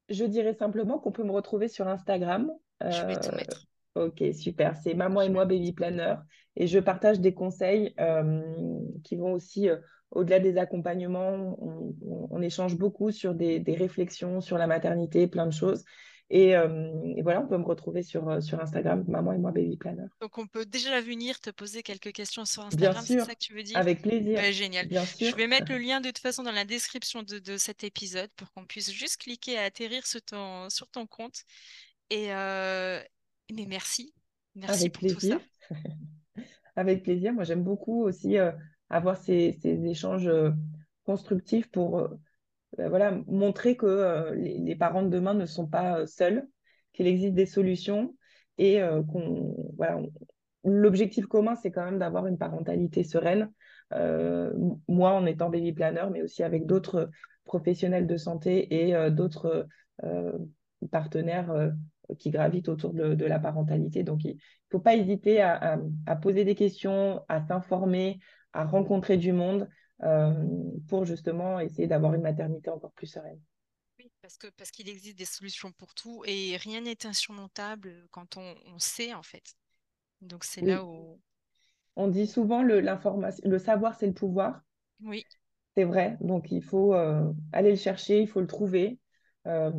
Je dirais simplement qu'on peut me retrouver sur Instagram. Je vais tout mettre. Ok, super. C'est Maman et Je moi Baby Planner. Et je partage des conseils euh, qui vont aussi euh, au-delà des accompagnements. On, on- on échange beaucoup sur des, des réflexions sur la maternité, plein de choses. Et, euh, et voilà, on peut me retrouver sur, sur Instagram, Maman et moi Baby Planner. Donc, on peut déjà venir te poser quelques questions sur Instagram, c'est ça que tu veux dire? avec plaisir. Ben, génial. Bien Je sûr, vais mettre le lien de toute façon dans la description de, de cet épisode pour qu'on puisse juste cliquer et atterrir sur ton, sur ton compte. Et euh, mais merci. Merci avec pour tout plaisir. ça. Avec plaisir. Moi, j'aime beaucoup aussi euh, avoir ces, ces échanges euh, constructifs pour euh, ben voilà, montrer que les, les parents de demain ne sont pas seuls, qu'il existe des solutions et qu'on voilà, l'objectif commun, c'est quand même d'avoir une parentalité sereine. Moi, en étant baby planner, mais aussi avec d'autres professionnels de santé et d'autres partenaires qui gravitent autour de, de la parentalité. Donc, il faut pas hésiter à, à- à poser des questions, à s'informer, à rencontrer du monde euh, pour justement essayer d'avoir une maternité encore plus sereine. Oui, parce que parce qu'il existe des solutions pour tout et rien n'est insurmontable quand on, on sait en fait. Donc c'est là où, on dit souvent le, le savoir, c'est le pouvoir. oui, C'est vrai. Donc, il faut euh, aller le chercher, il faut le trouver. Euh,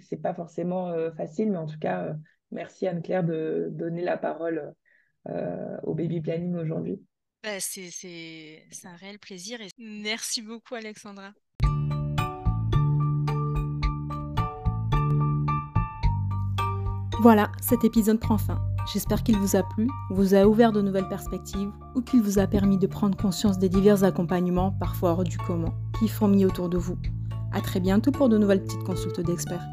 c'est pas forcément euh, facile, mais en tout cas, euh, merci Anne-Claire de donner la parole euh, au baby planning aujourd'hui. C'est c'est c'est un réel plaisir et merci beaucoup Alexandra. Voilà, cet épisode prend fin. J'espère qu'il vous a plu, vous a ouvert de nouvelles perspectives ou qu'il vous a permis de prendre conscience des divers accompagnements, parfois hors du commun, qui fourmillent autour de vous. À très bientôt pour de nouvelles petites consultes d'experts.